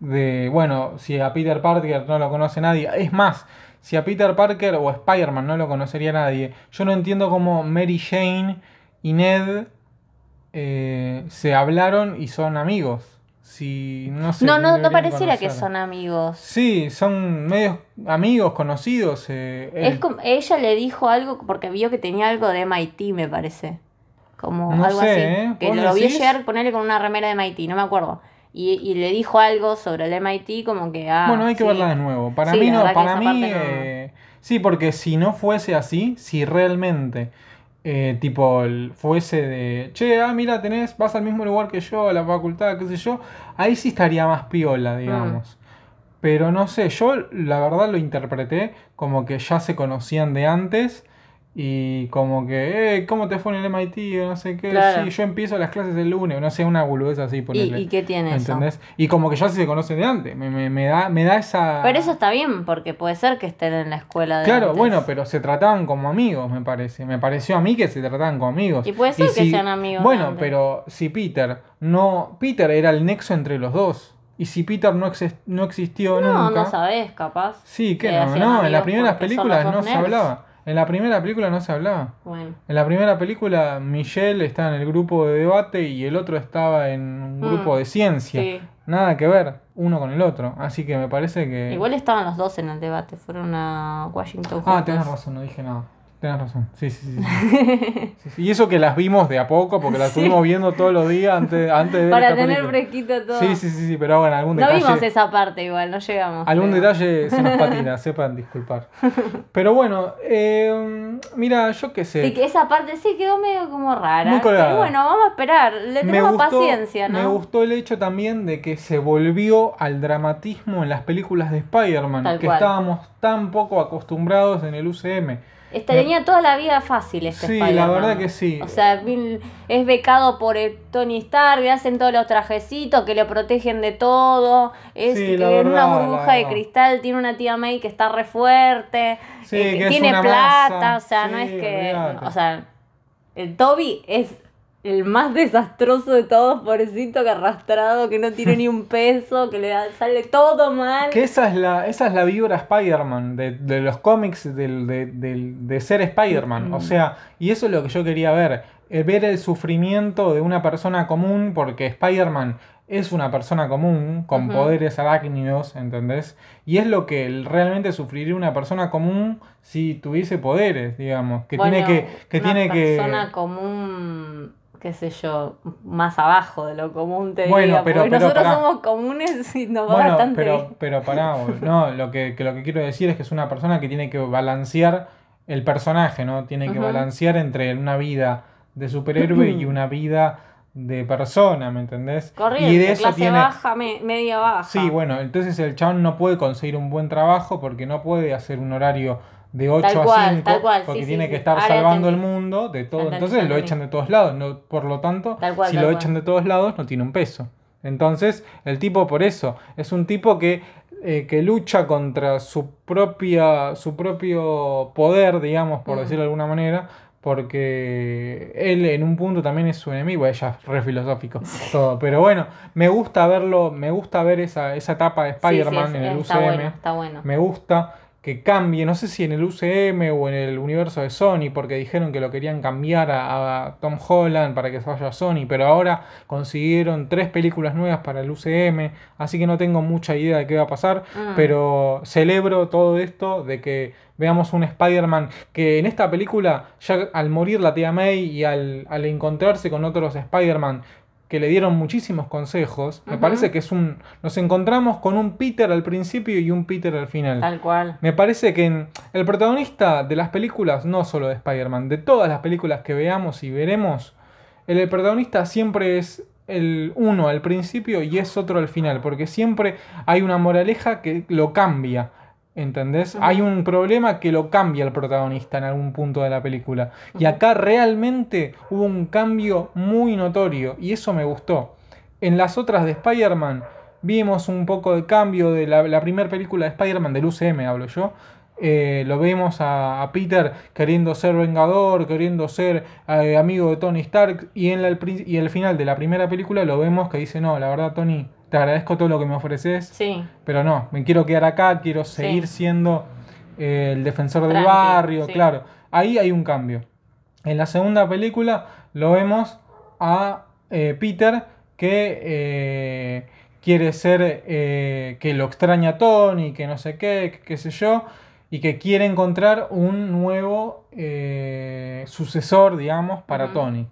de, bueno, si a Peter Parker no lo conoce nadie, es más, si a Peter Parker o a Spider-Man no lo conocería nadie, yo no entiendo cómo Mary Jane y Ned eh, se hablaron y son amigos. si no. No, no, pareciera que son amigos. Sí, son medios amigos, conocidos. eh, Es como, ella le dijo algo porque vio que tenía algo de MIT, me parece. Como No algo sé, así. ¿eh? Que ¿Vos lo vio decís? ayer ponerle con una remera de MIT, no me acuerdo. Y, y le dijo algo sobre el MIT como que... Ah, bueno, hay que sí. verla de nuevo. Para Sí, mí no, para mí. no. eh, sí, porque si no fuese así, si realmente. eh, tipo, fuese de, che, ah, mira, tenés, vas al mismo lugar que yo, a la facultad, qué sé yo, ahí sí estaría más Mm. piola, digamos. Pero no sé, yo la verdad lo interpreté como que ya se conocían de antes y como que, eh, ¿cómo te fue en el MIT? O no sé qué, Claro. sí, yo empiezo las clases el lunes, no sé, una boludez así, ¿Y, ponerle. ¿Y qué tiene eso? ¿Entendés? Y como que ya se conocen de antes, me, me- me da, me da esa... Pero eso está bien, porque puede ser que estén en la escuela de Claro, antes. bueno, pero se trataban como amigos, me parece. Me pareció a mí que se trataban como amigos. Y puede ser que sean amigos Bueno, antes. pero si Peter no. Peter era el nexo entre los dos. Y si Peter no, exis- no existió No, nunca. no sabés, capaz. Sí, que que no, no, en las primeras películas no se hablaba. En la primera película no se hablaba. Bueno. En la primera película, Michelle está en el grupo de debate y el otro estaba en un Mm, grupo de ciencia. Sí. Nada que ver uno con el otro. Así que me parece que. Igual estaban los dos en el debate, fueron a Washington Ah, tenés razón, no dije nada. Tenés razón. Sí, sí, <laughs> sí. sí. Y eso que las vimos de a poco, porque las estuvimos viendo todos los días antes, antes de ver Para esta tener película. fresquito todo. Sí, sí, sí, sí, pero bueno, algún No detalle. vimos esa parte igual, no llegamos. Algún pero- detalle <laughs> se nos patina, sepan disculpar. Pero bueno, eh, mira, yo qué sé. Sí, que esa parte sí quedó medio como rara. Muy colgada. Pero bueno, vamos a esperar. Le tenemos gustó, paciencia, ¿no? me gustó el hecho también de que se volvió al dramatismo en las películas de Spider-Man, que cual. estábamos tan poco acostumbrados en el UCM. Este, tenía toda la vida fácil este Sí, la verdad que sí. O sea, es becado por el Tony Stark, le hacen todos los trajecitos que le protegen de todo. Es Sí, que en una burbuja de cristal tiene una tía May que está re fuerte. Sí, eh, que es tiene plata, masa. o sea, no es que. O sea, el Toby es el más desastroso de todos, pobrecito, que arrastrado, que no tiene ni un <laughs> peso, que le da- sale todo mal. Que esa es la, esa es la vibra Spider-Man de, de los cómics del- de, de ser Spider-Man. Mm. O sea, y eso es lo que yo quería ver. eh, ver el sufrimiento de una persona común, porque Spider-Man es una persona común, con poderes arácnidos, ¿entendés? Y es lo que realmente sufriría una persona común si tuviese poderes, digamos. Que Bueno, tiene que. que, una tiene que persona común, qué sé yo, más abajo de lo común te Bueno, diría, pero- porque pero nosotros pará. somos comunes y nos va Bueno, bastante pero, bien. pero pará, <laughs> no, lo que, que lo que quiero decir es que es una persona que tiene que balancear el personaje, ¿no? Tiene que balancear entre una vida de superhéroe y <clears throat> una vida de persona, ¿me entendés? Corriente, y de eso clase tiene... baja, me- media baja. Sí, bueno, entonces el chabón no puede conseguir un buen trabajo porque no puede hacer un horario de 8 Tal a cual, 5 tal cual, porque sí, tiene sí, que estar Ahora salvando el mundo de todo. Entendí, Entonces lo echan de todos lados, no, por lo tanto, cual, si lo cual. echan de todos lados no tiene un peso. Entonces, el tipo por eso es un tipo que, eh, que lucha contra su propia su propio poder, digamos, por decirlo de alguna manera, porque él en un punto también es su enemigo, ella es re filosófico todo, pero bueno, me gusta verlo, me gusta ver esa, esa etapa de Sí, sí, Spider-Man en el está UCM. bueno, está bueno. Me gusta que cambie, no sé si en el UCM o en el universo de Sony, porque dijeron que lo querían cambiar a, a Tom Holland para que se vaya a Sony, pero ahora consiguieron tres películas nuevas para el UCM, así que no tengo mucha idea de qué va a pasar, Mm. pero celebro todo esto de que veamos un Spider-Man que en esta película, ya al morir la tía May y al, al encontrarse con otros Spider-Man, que le dieron muchísimos consejos, me parece que es un... Nos encontramos con un Peter al principio y un Peter al final. Tal cual. Me parece que en- el protagonista de las películas, no solo de Spider-Man, de todas las películas que veamos y veremos, el, el protagonista siempre es el uno al principio y es otro al final, porque siempre hay una moraleja que lo cambia. ¿Entendés? Hay un problema que lo cambia el protagonista en algún punto de la película. Y acá realmente hubo un cambio muy notorio y eso me gustó. En las otras de Spider-Man vimos un poco de cambio de la, la primera película de Spider-Man, del UCM hablo yo. Eh, lo vemos a, a Peter queriendo ser vengador, queriendo ser eh, amigo de Tony Stark y en la- el, y el final de la primera película lo vemos que dice, no, la verdad Tony, te agradezco todo lo que me ofreces, Sí. pero no, me quiero quedar acá, quiero Sí. seguir siendo eh, el defensor del Tranqui, barrio, sí. claro. Ahí hay un cambio. En la segunda película lo vemos a eh, Peter que eh, quiere ser, que lo extraña a Tony, que no sé qué, qué sé yo, y que quiere encontrar un nuevo sucesor, digamos, para. Tony.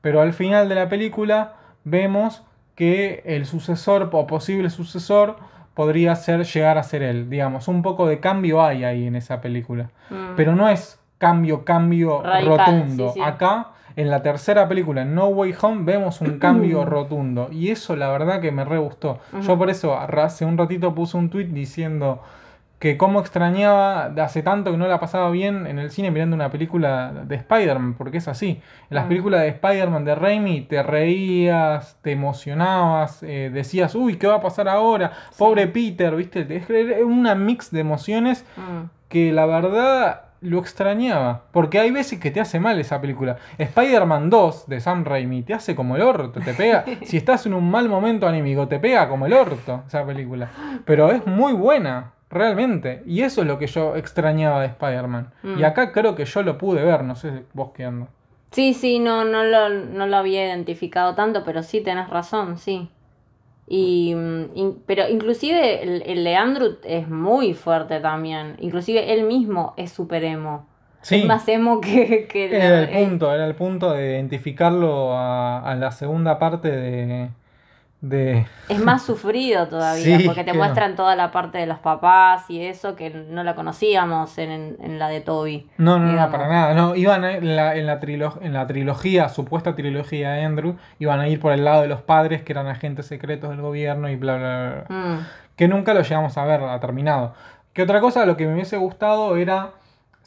Pero al final de la película vemos que el sucesor o posible sucesor podría ser llegar a ser él, digamos, un poco de cambio hay ahí en esa película. Mm. Pero no es cambio, cambio Radical, rotundo. sí, sí. Acá, en la tercera película, en No Way Home, vemos un <clears throat> cambio rotundo. Y eso la verdad que me re gustó. Yo por eso hace un ratito puse un tweet diciendo que cómo extrañaba de hace tanto que no la pasaba bien en el cine mirando una película de Spider-Man, porque es así. En las Mm. películas de Spider-Man de Raimi te reías, te emocionabas, eh, decías, uy, ¿qué va a pasar ahora? Pobre Peter, ¿viste? Es es una mix de emociones Mm. que la verdad lo extrañaba. Porque hay veces que te hace mal esa película. Spider-Man 2 de Sam Raimi te hace como el orto, te pega. <laughs> si estás en un mal momento anímico, te pega como el orto esa película. Pero es muy buena, realmente. Y eso es lo que yo extrañaba de Spider-Man. Mm. Y acá creo que yo lo pude ver, no sé vos qué anda. Sí, sí, no, no, lo, no lo había identificado tanto, pero sí tenés razón, sí. Y, mm, in- pero inclusive el, el de Andrew es muy fuerte también. Inclusive él mismo es super emo. Sí. Es más emo que, <laughs> que Era el el- punto, era el punto de identificarlo a, a la segunda parte de. De Es más sufrido todavía, <laughs> Sí, porque te muestran toda la parte de los papás y eso que no la conocíamos en, en la de Toby. No, no, no, para nada. No, iban a- en la, en, la trilo- en la trilogía, supuesta trilogía de Andrew, iban a ir por el lado de los padres que eran agentes secretos del gobierno y bla, bla, bla. bla. Mm, Que nunca lo llegamos a ver, ha terminado. Que otra cosa, lo que me hubiese gustado era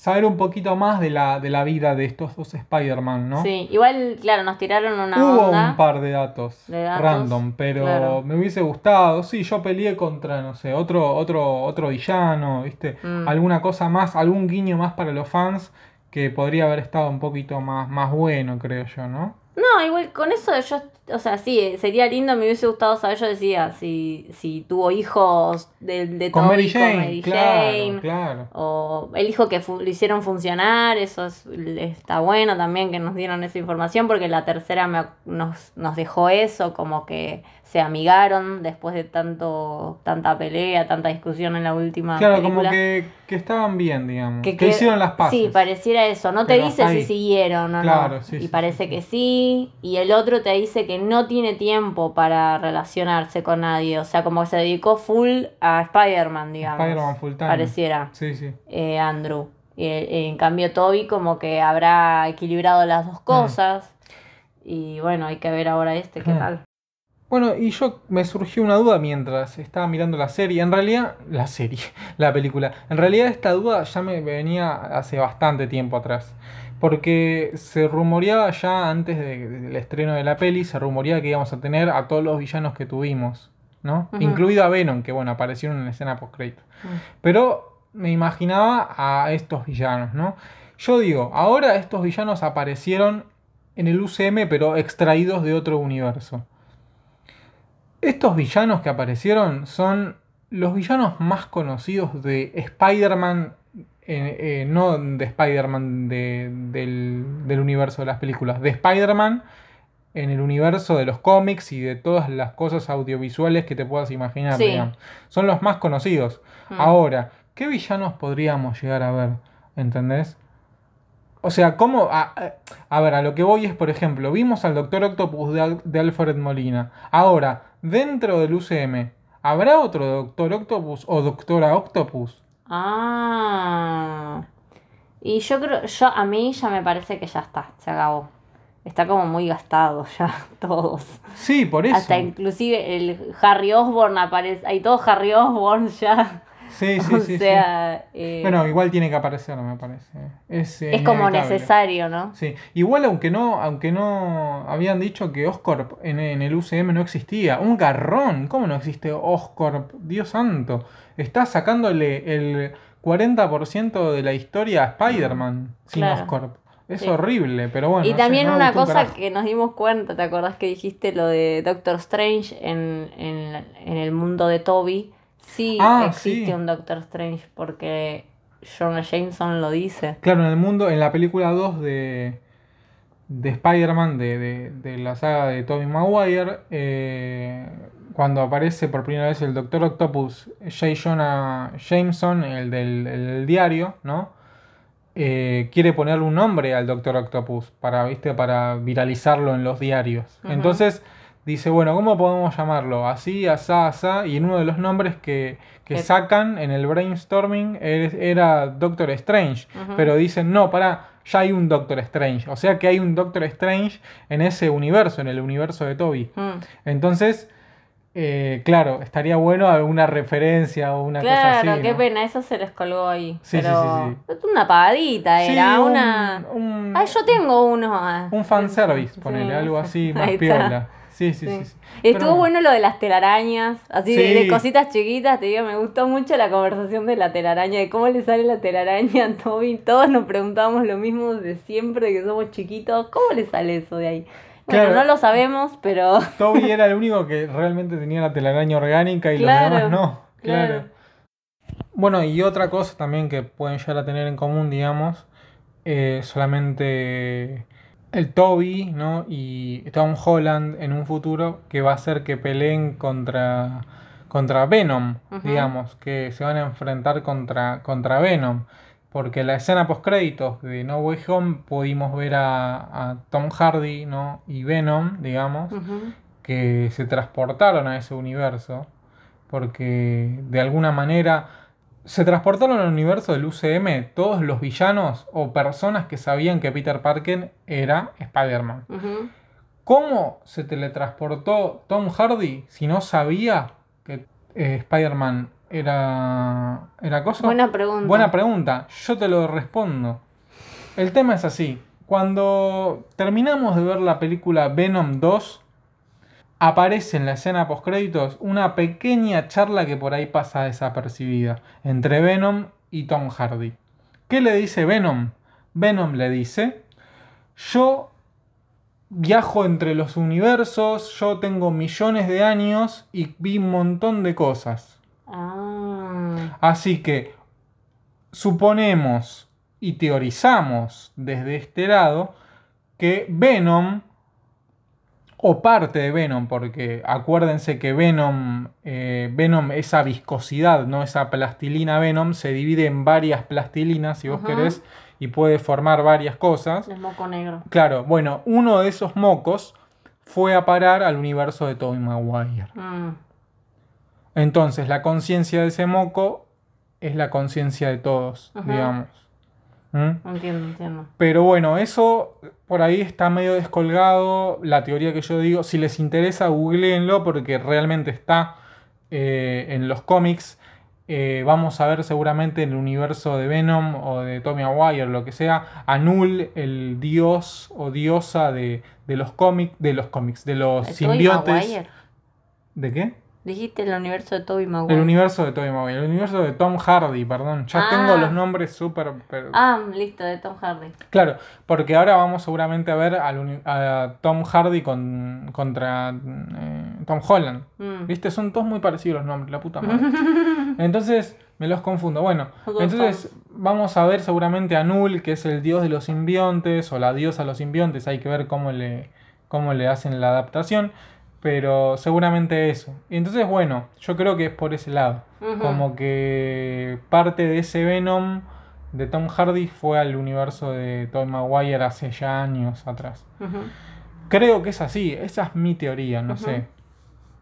saber un poquito más de la, de la vida de estos dos Spider-Man, ¿no? Sí, igual, claro, nos tiraron una Hubo onda. un par de datos, de datos, random, pero claro. me hubiese gustado. Sí, yo peleé contra, no sé, otro, otro, otro villano, ¿viste? Mm. Alguna cosa más, algún guiño más para los fans que podría haber estado un poquito más, más bueno, creo yo, ¿no? No, igual con eso yo, o sea, sí, sería lindo, me hubiese gustado saber, yo decía, si, si tuvo hijos de, de Con Toby Mary Jane, Mary claro, Jane, claro. o el hijo que lo hicieron funcionar, eso es- está bueno también que nos dieron esa información, porque la tercera me- nos, nos dejó eso, como que se amigaron después de tanto tanta pelea, tanta discusión en la última Claro, película. como que, que estaban bien, digamos. Que, que- hicieron las paces. Sí, pareciera eso. No te Pero dice si siguieron o Claro, no. sí, y sí, parece sí, que sí. Y el otro te dice que no tiene tiempo para relacionarse con nadie. O sea, como que se dedicó full a Spider-Man, digamos. Spider-Man full time. Pareciera. Sí, sí. eh, Andrew. Y, eh, en cambio, Toby como que habrá equilibrado las dos cosas. Y bueno, hay que ver ahora este qué Mm. tal. Bueno, y yo me surgió una duda mientras estaba mirando la serie. En realidad, la serie, <laughs> la película. En realidad esta duda ya me venía hace bastante tiempo atrás. Porque se rumoreaba ya antes de- del estreno de la peli, se rumoreaba que íbamos a tener a todos los villanos que tuvimos, ¿no? Incluido a Venom, que bueno, aparecieron en la escena post crédito. Mm. Pero me imaginaba a estos villanos, ¿no? Yo digo, ahora estos villanos aparecieron en el UCM, pero extraídos de otro universo. Estos villanos que aparecieron son los villanos más conocidos de Spider-Man, eh, eh, no de Spider-Man de- del, del universo de las películas, de Spider-Man en el universo de los cómics y de todas las cosas audiovisuales que te puedas imaginar. Sí. Son los más conocidos. Mm. Ahora, ¿qué villanos podríamos llegar a ver? ¿Entendés? O sea, ¿cómo? A, ver, a lo que voy es, por ejemplo, vimos al Doctor Octopus de Alfred Molina. Ahora, dentro del UCM, ¿habrá otro Doctor Octopus o Doctora Octopus? Ah. Y yo creo, yo a mí ya me parece que ya está, se acabó. Está como muy gastado <laughs> ya todos. Sí, por eso. Hasta inclusive el Harry Osborn aparece, hay todo Harry Osborn ya. Sí, sí, <laughs> o sí. sí. sea, eh, Bueno, igual tiene que aparecer, me parece. Es, eh, es como necesario, ¿no? Sí, igual aunque no, aunque no habían dicho que Oscorp en, en el UCM no existía. Un garrón, ¿cómo no existe Oscorp? Dios santo. Está sacándole el 40% de la historia a Spider-Man sin Claro. Oscorp. Es Sí. horrible, pero bueno. y también no una un cosa que nos dimos cuenta, ¿te acordás que dijiste lo de Doctor Strange en, en, en el mundo de Toby? Sí Ah, existe sí. un Doctor Strange porque Jonah Jameson lo dice. Claro, en el mundo, en la película 2 de, de Spider-Man de, de- de la saga de Tobey Maguire, eh, cuando aparece por primera vez el Doctor Octopus, J. Jonah Jameson, el del, el diario, ¿no? Eh, quiere ponerle un nombre al Doctor Octopus para, ¿viste? para viralizarlo en los diarios. Entonces dice, bueno, ¿cómo podemos llamarlo? Así, asá, asá. Y en uno de los nombres que, que sacan en el brainstorming er- era Doctor Strange. Pero dicen, no, para, ya hay un Doctor Strange. O sea que hay un Doctor Strange en ese universo, en el universo de Toby. Mm. Entonces, eh, claro, estaría bueno alguna referencia o una cosa así. Claro, qué ¿no? pena, eso se les colgó ahí. Sí, sí, pero sí, es una pagadita, Sí, era un- una. un- Ay, yo tengo uno. ah. Un fanservice, Sí, ponele, algo así, <laughs> más piola. Sí, sí, sí. Estuvo Pero- bueno lo de las telarañas, así de, Sí. de cositas chiquitas, te digo, me gustó mucho la conversación de la telaraña, de cómo le sale la telaraña a Toby. Todos nos preguntábamos lo mismo de siempre, de que somos chiquitos, ¿cómo le sale eso de ahí? Bueno, Claro. no lo sabemos, pero <laughs> Toby era el único que realmente tenía la telaraña orgánica y Claro, los demás no. Claro. claro. Bueno, y otra cosa también que pueden llegar a tener en común, digamos, eh, solamente el Toby, ¿no? Y Tom Holland en un futuro que va a hacer que peleen contra, contra Venom, digamos, que se van a enfrentar contra, contra Venom. Porque en la escena post créditos de No Way Home pudimos ver a, a Tom Hardy, ¿no? Y Venom, digamos, que se transportaron a ese universo, porque de alguna manera se transportaron al universo del UCM todos los villanos o personas que sabían que Peter Parker era Spider-Man. ¿Cómo se teletransportó Tom Hardy si no sabía que eh, Spider-Man era, era cosa? buena pregunta. Buena pregunta, yo te lo respondo. El tema es así. Cuando terminamos de ver la película Venom 2, aparece en la escena postcréditos una pequeña charla que por ahí pasa desapercibida entre Venom y Tom Hardy. ¿Qué le dice Venom? Venom le dice, yo viajo entre los universos, yo tengo millones de años y vi un montón de cosas. Ah, Así que suponemos y teorizamos desde este lado que Venom, o parte de Venom, porque acuérdense que Venom, eh, Venom, esa viscosidad, no esa plastilina Venom, se divide en varias plastilinas, si vos querés, y puede formar varias cosas. el moco negro. Claro, bueno, uno de esos mocos fue a parar al universo de Tobey Maguire. Mm, Entonces, la conciencia de ese moco es la conciencia de todos, digamos. ¿Mm? entiendo, entiendo. Pero bueno, eso por ahí está medio descolgado. La teoría que yo digo, si les interesa, googleenlo porque realmente está eh, en los cómics. Eh, vamos a ver seguramente en el universo de Venom o de Tommy Maguire, lo que sea, a Null, el dios o diosa de, de los cómics, de los cómics, de los ¿De Tobey simbiontes. ¿De qué? Dijiste el universo de Toby Maguire. El universo de Tobey Maguire, el universo de Tom Hardy, perdón. Ya Ah. tengo los nombres súper... pero- Ah, listo, de Tom Hardy. Claro, porque ahora vamos seguramente a ver al a Tom Hardy con, contra eh, Tom Holland. Mm. ¿Viste? Son todos muy parecidos los nombres, la puta madre. <laughs> Entonces me los confundo. Bueno, entonces vamos a ver seguramente a Null, que es el dios de los simbiontes, o la diosa de los simbiontes. Hay que ver cómo le, cómo le hacen la adaptación. Pero seguramente eso. Y entonces, bueno, yo creo que es por ese lado. Como que parte de ese Venom de Tom Hardy fue al universo de Tom Maguire hace ya años atrás. Creo que es así, esa es mi teoría, no sé.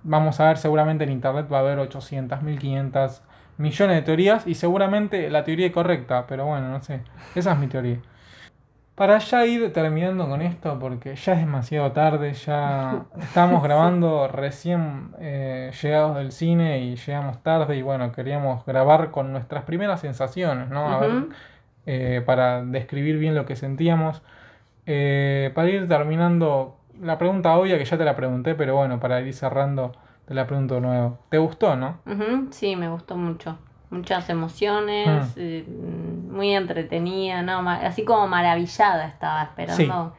Vamos a ver, seguramente en internet va a haber 800, 1500 millones de teorías y seguramente la teoría es correcta, pero bueno, no sé. Esa es mi teoría. Para ya ir terminando con esto, porque ya es demasiado tarde, ya <laughs> estamos grabando recién eh, llegados del cine y llegamos tarde y bueno, queríamos grabar con nuestras primeras sensaciones, ¿no? A ver, Ujú. eh, para describir bien lo que sentíamos. Eh, para ir terminando, la pregunta obvia que ya te la pregunté, pero bueno, para ir cerrando, te la pregunto de nuevo. ¿Te gustó, no? Ujú, Sí, me gustó mucho. Muchas emociones, eh, muy entretenida, ¿no? Así como maravillada estaba esperando.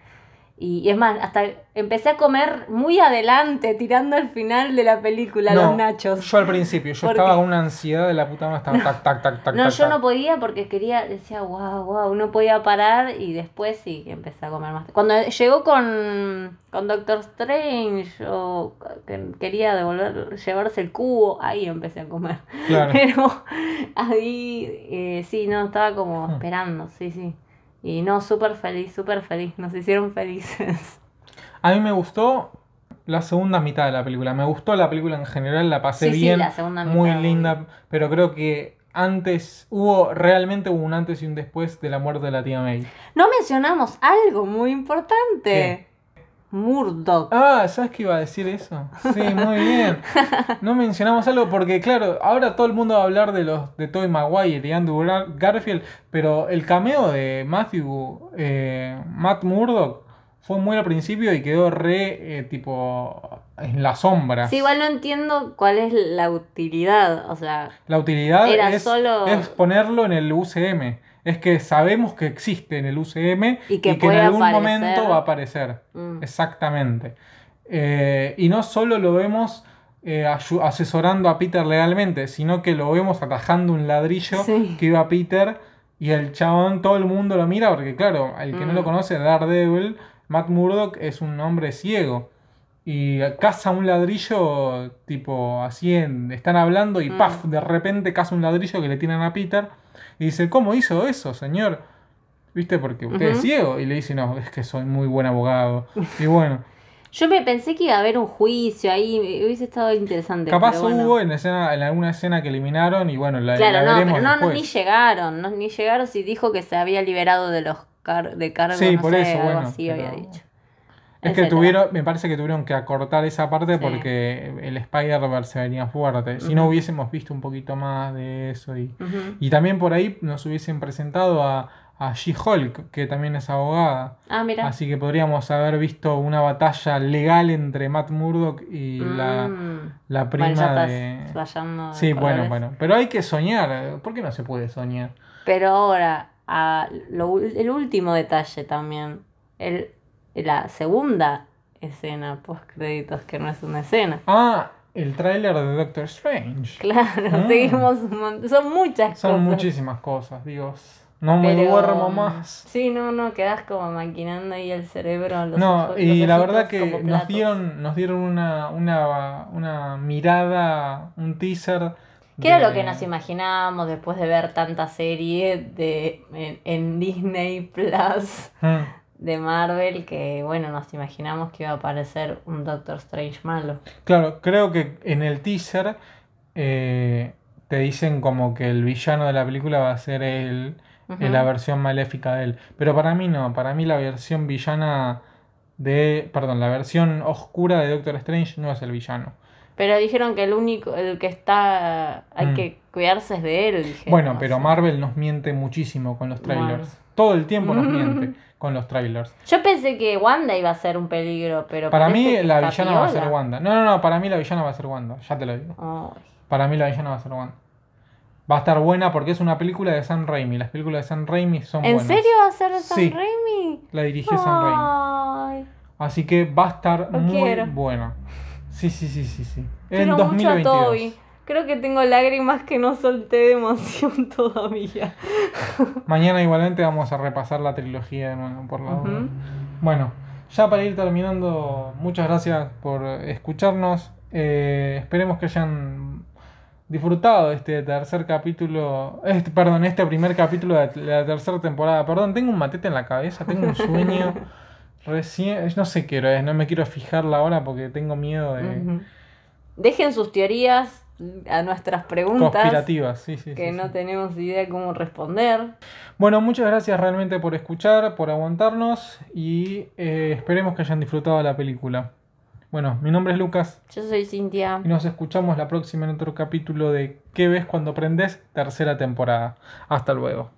Y es más, hasta empecé a comer muy adelante, tirando al final de la película No, los nachos. Yo al principio, yo ¿Por estaba con una ansiedad de la puta madre, estaba tac, tac, tac, tac. No, tac, yo tac. no podía porque quería, decía, wow, wow, no podía parar y después sí empecé a comer más. Cuando llegó con, con Doctor Strange o que quería devolver, llevarse el cubo, ahí empecé a comer. Claro. <laughs> Pero ahí eh, sí, no, estaba como Hmm. esperando, sí, sí. Y no, súper feliz, súper feliz, nos hicieron felices. <laughs> A mí me gustó la segunda mitad de la película. Me gustó la película en general, la pasé Sí, sí, bien, la segunda mitad, muy linda, pero creo que antes hubo realmente hubo un antes y un después de la muerte de la tía May. No mencionamos algo muy importante. ¿Qué? Murdoch. Ah, ¿sabes que iba a decir eso? Sí, muy bien. No mencionamos algo porque, claro, ahora todo el mundo va a hablar de los de Tobey Maguire y Andrew Gar- Garfield, pero el cameo de Matthew, eh, Matt Murdock, fue muy al principio y quedó re, eh, tipo, en la sombra. Sí, igual no entiendo cuál es la utilidad. O sea, La utilidad Era es, solo- es ponerlo en el UCM. Es que sabemos que existe en el UCM Y que en algún aparecer. momento va a aparecer. mm, Exactamente. Eh, y no solo lo vemos eh, asesorando a Peter legalmente, sino que lo vemos atajando un ladrillo Sí. que iba a Peter y el chabón, todo el mundo lo mira, porque claro, el que no Mm. lo conoce, Daredevil, Matt Murdock es un hombre ciego. Y caza un ladrillo, tipo así, en- están hablando y Mm. ¡paf! De repente caza un ladrillo que le tiran a Peter. Y dice, ¿cómo hizo eso, señor? ¿Viste? Porque usted es ciego. Y le dice, no, es que soy muy buen abogado. Y bueno, <laughs> Yo me pensé que iba a haber un juicio ahí, hubiese estado interesante. capaz pero bueno. hubo en, escena, en alguna escena que eliminaron y bueno, la, Claro, la no, veremos pero no, no, ni llegaron, no, ni llegaron si dijo que se había liberado de los car de cargos, Sí, no por sé, eso, algo bueno, así había dicho. Es que tuvieron, me parece que tuvieron que acortar esa parte Sí. porque el Spider-Verse venía fuerte. Si no hubiésemos visto un poquito más de eso y, y también por ahí nos hubiesen presentado a, a She-Hulk, que también es abogada. Ah, mira. Así que podríamos haber visto una batalla legal entre Matt Murdock y la, Mm. la prima Bueno, ya estás de... Sí, bueno, colores. bueno. Pero hay que soñar. ¿Por qué no se puede soñar? Pero ahora, a lo el último detalle también, el, la segunda escena post créditos, que no es una escena. Ah, el tráiler de Doctor Strange. Claro, Mm. seguimos, son muchas Son cosas. muchísimas cosas, Dios. No me duermo más. Sí, no, no, quedas como maquinando ahí el cerebro. Los No, ojos- y los la verdad que nos dieron, nos dieron una, una, una mirada, un teaser. ¿Qué era lo que nos imaginábamos después de ver tanta serie de, en, en Disney Plus Mm, de Marvel? Que bueno, nos imaginamos que iba a aparecer un Doctor Strange malo. Claro, creo que en el teaser eh, te dicen como que el villano de la película va a ser él, eh, la versión maléfica de él. Pero para mí no, para mí la versión villana de, perdón, la versión oscura de Doctor Strange no es el villano. Pero dijeron que el único, el que está, hay Mm. que cuidarse es de él. dijeron, Bueno, o pero sea. Marvel nos miente muchísimo con los trailers. Bueno. Todo el tiempo nos <laughs> miente con los trailers. Yo pensé que Wanda iba a ser un peligro, pero Para mí la villana va a ser. Wanda. No, no, no, para mí la villana va a ser Wanda, ya te lo digo. Para mí la villana va a ser Wanda. Va a estar buena porque es una película de Sam Raimi. Las películas de Sam Raimi son ¿En buenas. serio va a ser de Sam Sí. Raimi? La dirigió Sam Raimi. Así que va a estar Lo muy quiero. buena. Sí, sí, sí, sí, sí. En quiero mucho a 2022. Toby. Creo que tengo lágrimas que no solté de emoción <laughs> todavía. Mañana igualmente vamos a repasar la trilogía de nuevo por la Ujú. Bueno, ya para ir terminando, muchas gracias por escucharnos. Eh, esperemos que hayan disfrutado este tercer capítulo, este, perdón, este primer capítulo de la tercera temporada. Perdón, tengo un matete en la cabeza, tengo un sueño. <laughs> Recién, no sé qué hora es, no me quiero fijar la hora porque tengo miedo de. Dejen sus teorías a nuestras preguntas. conspirativas. Sí, sí, Que sí, no sí. tenemos idea cómo responder. Bueno, muchas gracias realmente por escuchar, por aguantarnos y eh, esperemos que hayan disfrutado la película. Bueno, mi nombre es Lucas Yo soy Cintia. y nos escuchamos la próxima en otro capítulo de ¿Qué ves cuando prendes? Tercera temporada. Hasta luego.